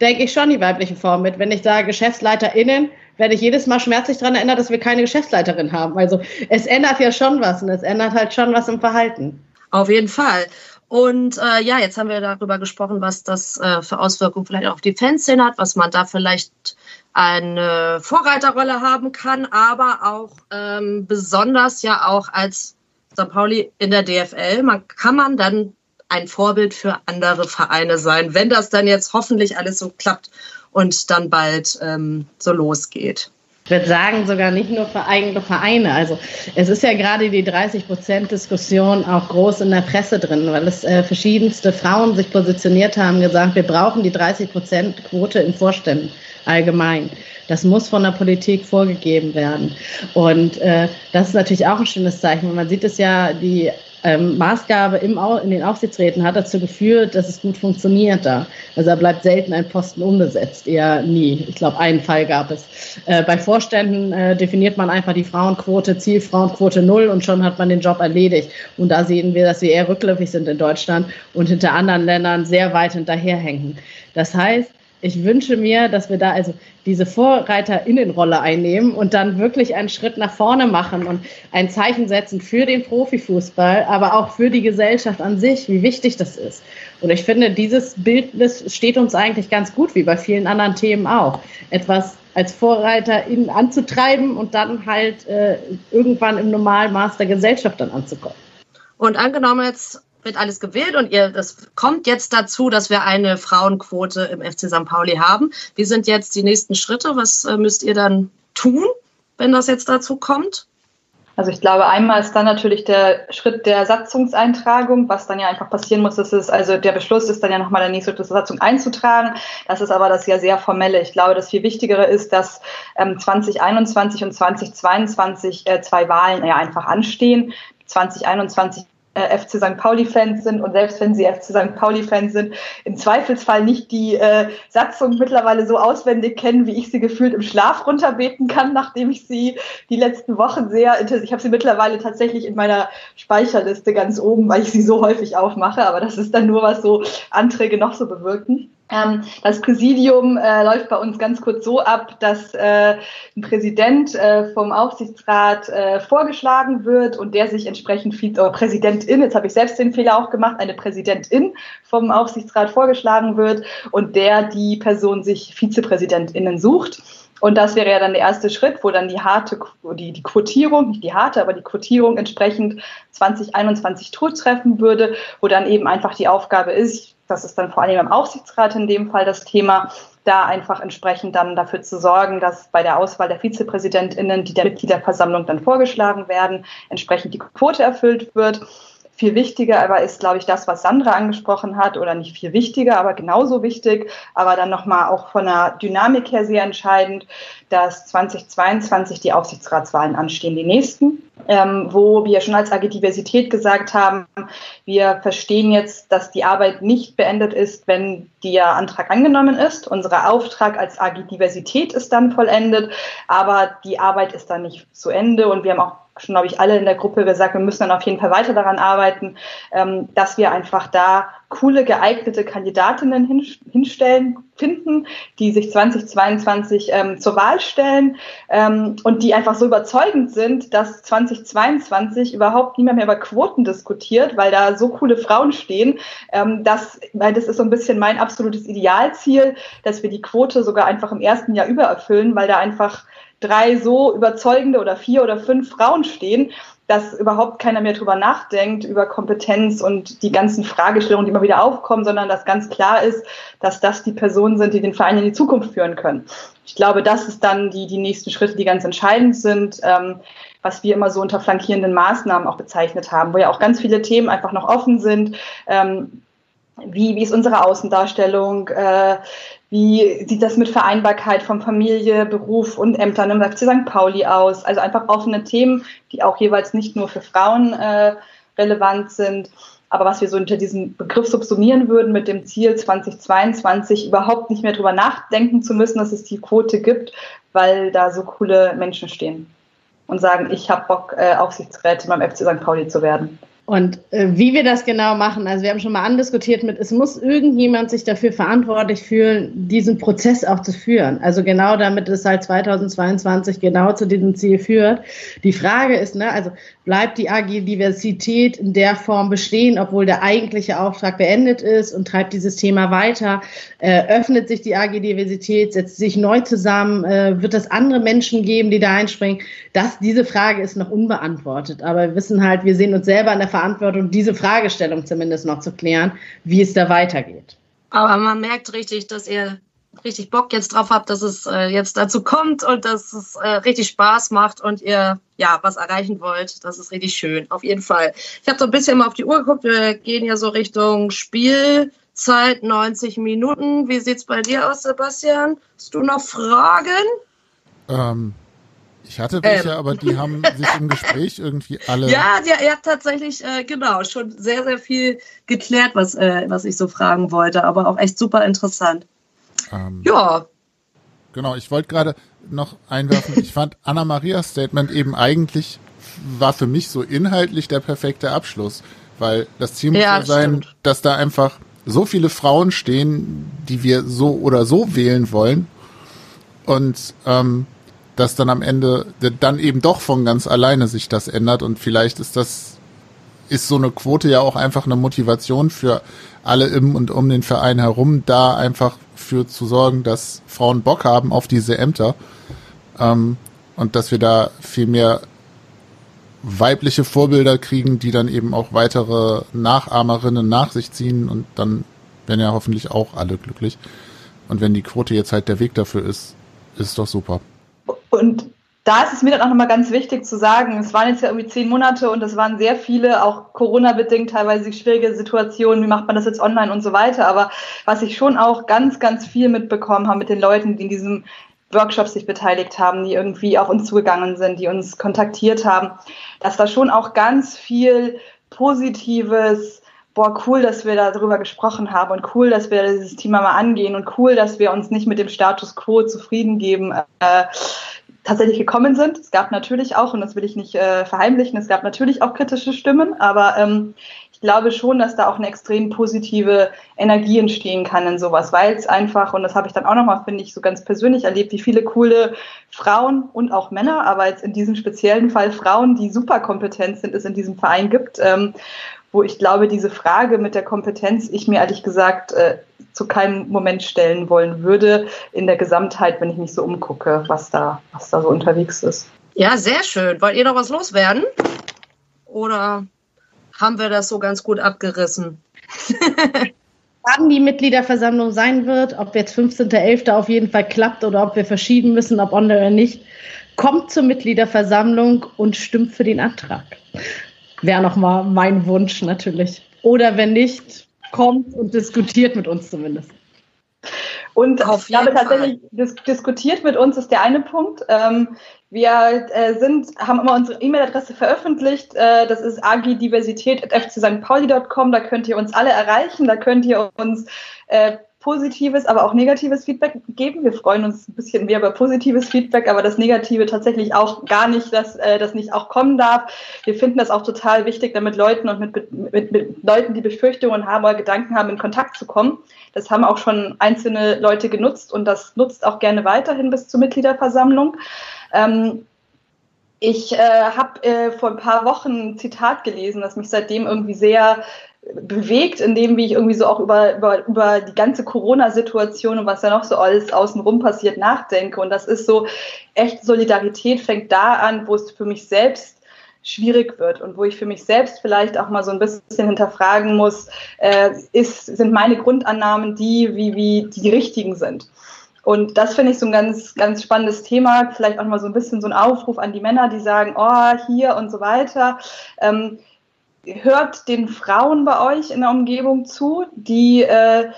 denke ich schon die weibliche Form mit. Wenn ich sage GeschäftsleiterInnen, werde ich jedes Mal schmerzlich daran erinnert, dass wir keine Geschäftsleiterin haben. Also es ändert ja schon was und es ändert halt schon was im Verhalten. Auf jeden Fall. Und äh, ja, jetzt haben wir darüber gesprochen, was das äh, für Auswirkungen vielleicht auch auf die Fanszene hat, was man da vielleicht eine Vorreiterrolle haben kann, aber auch ähm, besonders ja auch als St. Pauli in der DFL. Man kann man dann ein Vorbild für andere Vereine sein, wenn das dann jetzt hoffentlich alles so klappt und dann bald ähm, so losgeht. Ich würde sagen, sogar nicht nur für eigene Vereine. Also es ist ja gerade die 30-Prozent-Diskussion auch groß in der Presse drin, weil es äh, verschiedenste Frauen sich positioniert haben, gesagt, wir brauchen die 30-Prozent-Quote in Vorständen allgemein. Das muss von der Politik vorgegeben werden. Und äh, das ist natürlich auch ein schönes Zeichen. Man sieht es ja, die ähm, Maßgabe im, in den Aufsichtsräten hat dazu geführt, dass es gut funktioniert da. Also da bleibt selten ein Posten unbesetzt, eher nie. Ich glaube, einen Fall gab es. Äh, bei Vorständen äh, definiert man einfach die Frauenquote, Zielfrauenquote null und schon hat man den Job erledigt. Und da sehen wir, dass wir eher rückläufig sind in Deutschland und hinter anderen Ländern sehr weit hinterherhängen. Das heißt, ich wünsche mir, dass wir da also diese Vorreiterinnenrolle einnehmen und dann wirklich einen Schritt nach vorne machen und ein Zeichen setzen für den Profifußball, aber auch für die Gesellschaft an sich, wie wichtig das ist. Und ich finde, dieses Bildnis steht uns eigentlich ganz gut, wie bei vielen anderen Themen auch. Etwas als Vorreiter anzutreiben und dann halt äh, irgendwann im Normalmaß der Gesellschaft dann anzukommen. Und angenommen jetzt wird alles gewählt und ihr, das kommt jetzt dazu, dass wir eine Frauenquote im FC St. Pauli haben. Wie sind jetzt die nächsten Schritte? Was äh, müsst ihr dann tun, wenn das jetzt dazu kommt? Also ich glaube, einmal ist dann natürlich der Schritt der Satzungseintragung, was dann ja einfach passieren muss. Das ist also der Beschluss ist dann ja nochmal der nächste Schritt, Satzung einzutragen. Das ist aber das ja sehr formelle. Ich glaube, das viel Wichtigere ist, dass ähm, 2021 und 2022 äh, zwei Wahlen ja einfach anstehen. 2021 äh, FC St. Pauli-Fans sind und selbst wenn sie FC St. Pauli-Fans sind, im Zweifelsfall nicht die äh, Satzung mittlerweile so auswendig kennen, wie ich sie gefühlt im Schlaf runterbeten kann, nachdem ich sie die letzten Wochen sehr intensiv, ich habe sie mittlerweile tatsächlich in meiner Speicherliste ganz oben, weil ich sie so häufig aufmache, aber das ist dann nur, was so Anträge noch so bewirken. Ähm, das Präsidium äh, läuft bei uns ganz kurz so ab, dass äh, ein Präsident äh, vom Aufsichtsrat äh, vorgeschlagen wird und der sich entsprechend, oder Präsidentin, jetzt habe ich selbst den Fehler auch gemacht, eine Präsidentin vom Aufsichtsrat vorgeschlagen wird und der die Person sich Vizepräsidentinnen sucht. Und das wäre ja dann der erste Schritt, wo dann die harte, die, die Quotierung, nicht die harte, aber die Quotierung entsprechend 2021 treffen würde, wo dann eben einfach die Aufgabe ist, das ist dann vor allem im Aufsichtsrat in dem Fall das Thema, da einfach entsprechend dann dafür zu sorgen, dass bei der Auswahl der Vizepräsidentinnen, die der Mitgliederversammlung dann vorgeschlagen werden, entsprechend die Quote erfüllt wird. Viel wichtiger aber ist, glaube ich, das, was Sandra angesprochen hat, oder nicht viel wichtiger, aber genauso wichtig, aber dann nochmal auch von der Dynamik her sehr entscheidend, dass 2022 die Aufsichtsratswahlen anstehen, die nächsten, ähm, wo wir schon als AG Diversität gesagt haben, wir verstehen jetzt, dass die Arbeit nicht beendet ist, wenn der Antrag angenommen ist. Unser Auftrag als AG Diversität ist dann vollendet, aber die Arbeit ist dann nicht zu Ende und wir haben auch schon, glaube ich, alle in der Gruppe gesagt, wir müssen dann auf jeden Fall weiter daran arbeiten, ähm, dass wir einfach da coole, geeignete Kandidatinnen hinstellen, finden, die sich 2022 ähm, zur Wahl stellen ähm, und die einfach so überzeugend sind, dass 2022 überhaupt niemand mehr über Quoten diskutiert, weil da so coole Frauen stehen. Ähm, dass, weil das ist so ein bisschen mein absolutes Idealziel, dass wir die Quote sogar einfach im ersten Jahr übererfüllen, weil da einfach drei so überzeugende oder vier oder fünf Frauen stehen, dass überhaupt keiner mehr drüber nachdenkt, über Kompetenz und die ganzen Fragestellungen, die immer wieder aufkommen, sondern dass ganz klar ist, dass das die Personen sind, die den Verein in die Zukunft führen können. Ich glaube, das ist dann die, die nächsten Schritte, die ganz entscheidend sind, ähm, was wir immer so unter flankierenden Maßnahmen auch bezeichnet haben, wo ja auch ganz viele Themen einfach noch offen sind. Ähm, wie, wie ist unsere Außendarstellung? Äh, wie sieht das mit Vereinbarkeit von Familie, Beruf und Ämtern im FC St. Pauli aus? Also einfach offene Themen, die auch jeweils nicht nur für Frauen äh, relevant sind. Aber was wir so unter diesem Begriff subsumieren würden mit dem Ziel 2022 überhaupt nicht mehr drüber nachdenken zu müssen, dass es die Quote gibt, weil da so coole Menschen stehen und sagen, ich habe Bock, äh, Aufsichtsrätin beim FC St. Pauli zu werden. Und äh, wie wir das genau machen, also wir haben schon mal andiskutiert mit, es muss irgendjemand sich dafür verantwortlich fühlen, diesen Prozess auch zu führen. Also genau damit es halt 2022 genau zu diesem Ziel führt. Die Frage ist, ne, also bleibt die AG Diversität in der Form bestehen, obwohl der eigentliche Auftrag beendet ist und treibt dieses Thema weiter? Äh, öffnet sich die AG Diversität, setzt sich neu zusammen? Äh, wird es andere Menschen geben, die da einspringen? Das, diese Frage ist noch unbeantwortet. Aber wir wissen halt, wir sehen uns selber in der Verantwortung, diese Fragestellung zumindest noch zu klären, wie es da weitergeht. Aber man merkt richtig, dass ihr richtig Bock jetzt drauf habt, dass es äh, jetzt dazu kommt und dass es äh, richtig Spaß macht und ihr ja was erreichen wollt. Das ist richtig schön, auf jeden Fall. Ich habe so ein bisschen mal auf die Uhr geguckt. Wir gehen ja so Richtung Spielzeit, 90 Minuten. Wie sieht's bei dir aus, Sebastian? Hast du noch Fragen? Ähm, ich hatte welche, ähm. aber die haben sich im Gespräch irgendwie alle. Ja, ja, ihr habt tatsächlich, äh, genau, schon sehr, sehr viel geklärt, was, äh, was ich so fragen wollte, aber auch echt super interessant. Ähm, ja. Genau, ich wollte gerade noch einwerfen, ich fand Anna Marias Statement eben eigentlich war für mich so inhaltlich der perfekte Abschluss, weil das Ziel muss ja, ja sein, stimmt. dass da einfach so viele Frauen stehen, die wir so oder so wählen wollen und ähm, dass dann am Ende dann eben doch von ganz alleine sich das ändert und vielleicht ist das ist so eine Quote ja auch einfach eine Motivation für alle im und um den Verein herum, da einfach für zu sorgen, dass Frauen Bock haben auf diese Ämter ähm, und dass wir da viel mehr weibliche Vorbilder kriegen, die dann eben auch weitere Nachahmerinnen nach sich ziehen und dann werden ja hoffentlich auch alle glücklich. Und wenn die Quote jetzt halt der Weg dafür ist, ist doch super. Und da ist es mir dann auch nochmal ganz wichtig zu sagen, es waren jetzt ja irgendwie zehn Monate und es waren sehr viele, auch Corona-bedingt teilweise schwierige Situationen, wie macht man das jetzt online und so weiter. Aber was ich schon auch ganz, ganz viel mitbekommen habe mit den Leuten, die in diesem Workshop sich beteiligt haben, die irgendwie auf uns zugegangen sind, die uns kontaktiert haben, dass da schon auch ganz viel positives, boah, cool, dass wir darüber gesprochen haben und cool, dass wir dieses Thema mal angehen und cool, dass wir uns nicht mit dem Status quo zufrieden geben. Äh, tatsächlich gekommen sind. Es gab natürlich auch, und das will ich nicht äh, verheimlichen, es gab natürlich auch kritische Stimmen, aber ähm, ich glaube schon, dass da auch eine extrem positive Energie entstehen kann in sowas, weil es einfach, und das habe ich dann auch nochmal, finde ich, so ganz persönlich erlebt, wie viele coole Frauen und auch Männer, aber jetzt in diesem speziellen Fall Frauen, die super kompetent sind, es in diesem Verein gibt. Ähm, wo ich glaube, diese Frage mit der Kompetenz ich mir ehrlich gesagt äh, zu keinem Moment stellen wollen würde in der Gesamtheit, wenn ich mich so umgucke, was da, was da so unterwegs ist. Ja, sehr schön. Wollt ihr noch was loswerden? Oder haben wir das so ganz gut abgerissen? Wann die Mitgliederversammlung sein wird, ob jetzt 15.11. auf jeden Fall klappt oder ob wir verschieben müssen, ob online oder nicht, kommt zur Mitgliederversammlung und stimmt für den Antrag wäre nochmal mein Wunsch natürlich. Oder wenn nicht, kommt und diskutiert mit uns zumindest. Und Auf ich glaube tatsächlich, dis diskutiert mit uns ist der eine Punkt. Ähm, wir äh, sind, haben immer unsere E-Mail-Adresse veröffentlicht. Äh, das ist agdiversität.fcstpauli.com. Da könnt ihr uns alle erreichen. Da könnt ihr uns äh, positives, aber auch negatives Feedback geben. Wir freuen uns ein bisschen mehr über positives Feedback, aber das Negative tatsächlich auch gar nicht, dass äh, das nicht auch kommen darf. Wir finden das auch total wichtig, damit Leuten und mit, mit, mit Leuten, die Befürchtungen haben oder Gedanken haben, in Kontakt zu kommen. Das haben auch schon einzelne Leute genutzt und das nutzt auch gerne weiterhin bis zur Mitgliederversammlung. Ähm, ich äh, habe äh, vor ein paar Wochen ein Zitat gelesen, das mich seitdem irgendwie sehr bewegt, in dem, wie ich irgendwie so auch über, über, über die ganze Corona-Situation und was ja noch so alles außenrum passiert, nachdenke. Und das ist so, echt Solidarität fängt da an, wo es für mich selbst schwierig wird und wo ich für mich selbst vielleicht auch mal so ein bisschen hinterfragen muss, äh, ist, sind meine Grundannahmen die, wie, wie die richtigen sind. Und das finde ich so ein ganz, ganz spannendes Thema. Vielleicht auch mal so ein bisschen so ein Aufruf an die Männer, die sagen, oh, hier und so weiter. Ähm, hört den Frauen bei euch in der Umgebung zu, die äh,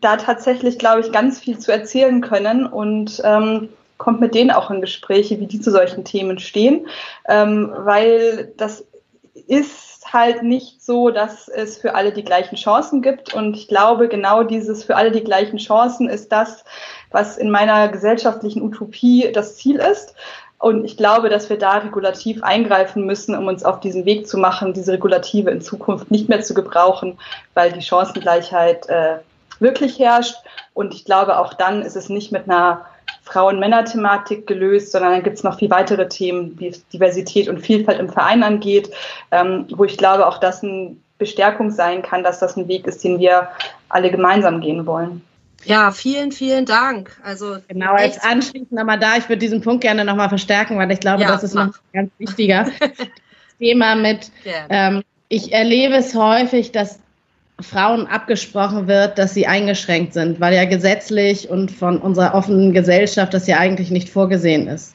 da tatsächlich, glaube ich, ganz viel zu erzählen können und ähm, kommt mit denen auch in Gespräche, wie die zu solchen Themen stehen, ähm, weil das ist halt nicht so, dass es für alle die gleichen Chancen gibt. Und ich glaube, genau dieses für alle die gleichen Chancen ist das, was in meiner gesellschaftlichen Utopie das Ziel ist. Und ich glaube, dass wir da regulativ eingreifen müssen, um uns auf diesen Weg zu machen, diese Regulative in Zukunft nicht mehr zu gebrauchen, weil die Chancengleichheit äh, wirklich herrscht. Und ich glaube, auch dann ist es nicht mit einer Frauen-Männer-Thematik gelöst, sondern dann gibt es noch viel weitere Themen, wie Diversität und Vielfalt im Verein angeht, ähm, wo ich glaube, auch das eine Bestärkung sein kann, dass das ein Weg ist, den wir alle gemeinsam gehen wollen. Ja, vielen, vielen Dank. Also genau, als anschließend nochmal da, ich würde diesen Punkt gerne nochmal verstärken, weil ich glaube, ja, das ist mach. noch ganz wichtiger Thema mit, ähm, ich erlebe es häufig, dass Frauen abgesprochen wird, dass sie eingeschränkt sind, weil ja gesetzlich und von unserer offenen Gesellschaft das ja eigentlich nicht vorgesehen ist.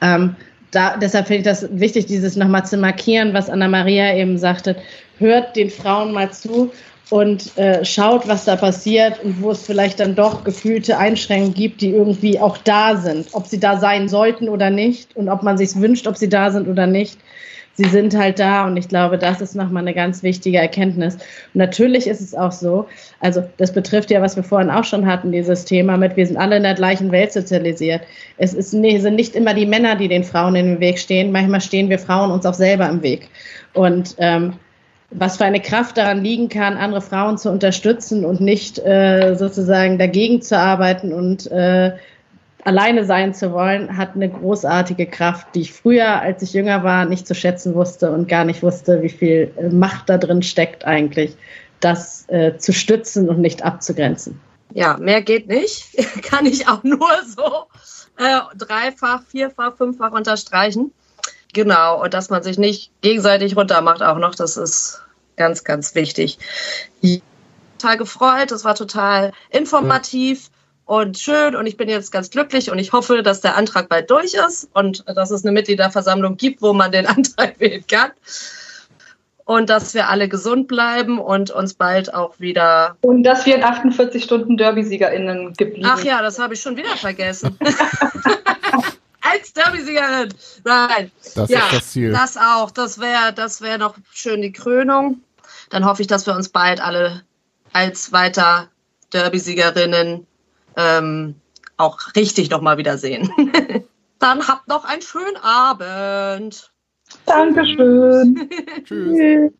Ähm, da, deshalb finde ich das wichtig, dieses nochmal zu markieren, was Anna-Maria eben sagte. Hört den Frauen mal zu und äh, schaut, was da passiert und wo es vielleicht dann doch gefühlte Einschränkungen gibt, die irgendwie auch da sind. Ob sie da sein sollten oder nicht und ob man sich wünscht, ob sie da sind oder nicht sie sind halt da und ich glaube, das ist nochmal eine ganz wichtige Erkenntnis. Und natürlich ist es auch so, also das betrifft ja, was wir vorhin auch schon hatten, dieses Thema mit, wir sind alle in der gleichen Welt sozialisiert. Es ist, nee, sind nicht immer die Männer, die den Frauen in den Weg stehen, manchmal stehen wir Frauen uns auch selber im Weg. Und ähm, was für eine Kraft daran liegen kann, andere Frauen zu unterstützen und nicht äh, sozusagen dagegen zu arbeiten und äh, alleine sein zu wollen, hat eine großartige Kraft, die ich früher, als ich jünger war, nicht zu schätzen wusste und gar nicht wusste, wie viel äh, Macht da drin steckt eigentlich, das äh, zu stützen und nicht abzugrenzen. Ja, mehr geht nicht. Kann ich auch nur so äh, dreifach, vierfach, fünffach unterstreichen. Genau, und dass man sich nicht gegenseitig runtermacht auch noch, das ist ganz, ganz wichtig. Total gefreut, das war total informativ und schön und ich bin jetzt ganz glücklich und ich hoffe, dass der Antrag bald durch ist und dass es eine Mitgliederversammlung gibt, wo man den Antrag wählen kann. Und dass wir alle gesund bleiben und uns bald auch wieder. Und dass wir in 48 Stunden Derby-SiegerInnen geblieben Ach ja, das habe ich schon wieder vergessen. Als Derby-Siegerin. Nein. Das ja, ist das Ziel. Das auch. Das wäre das wär noch schön die Krönung. Dann hoffe ich, dass wir uns bald alle als weiter Derby-Siegerinnen ähm, auch richtig nochmal wiedersehen. Dann habt noch einen schönen Abend. Dankeschön. Tschüss.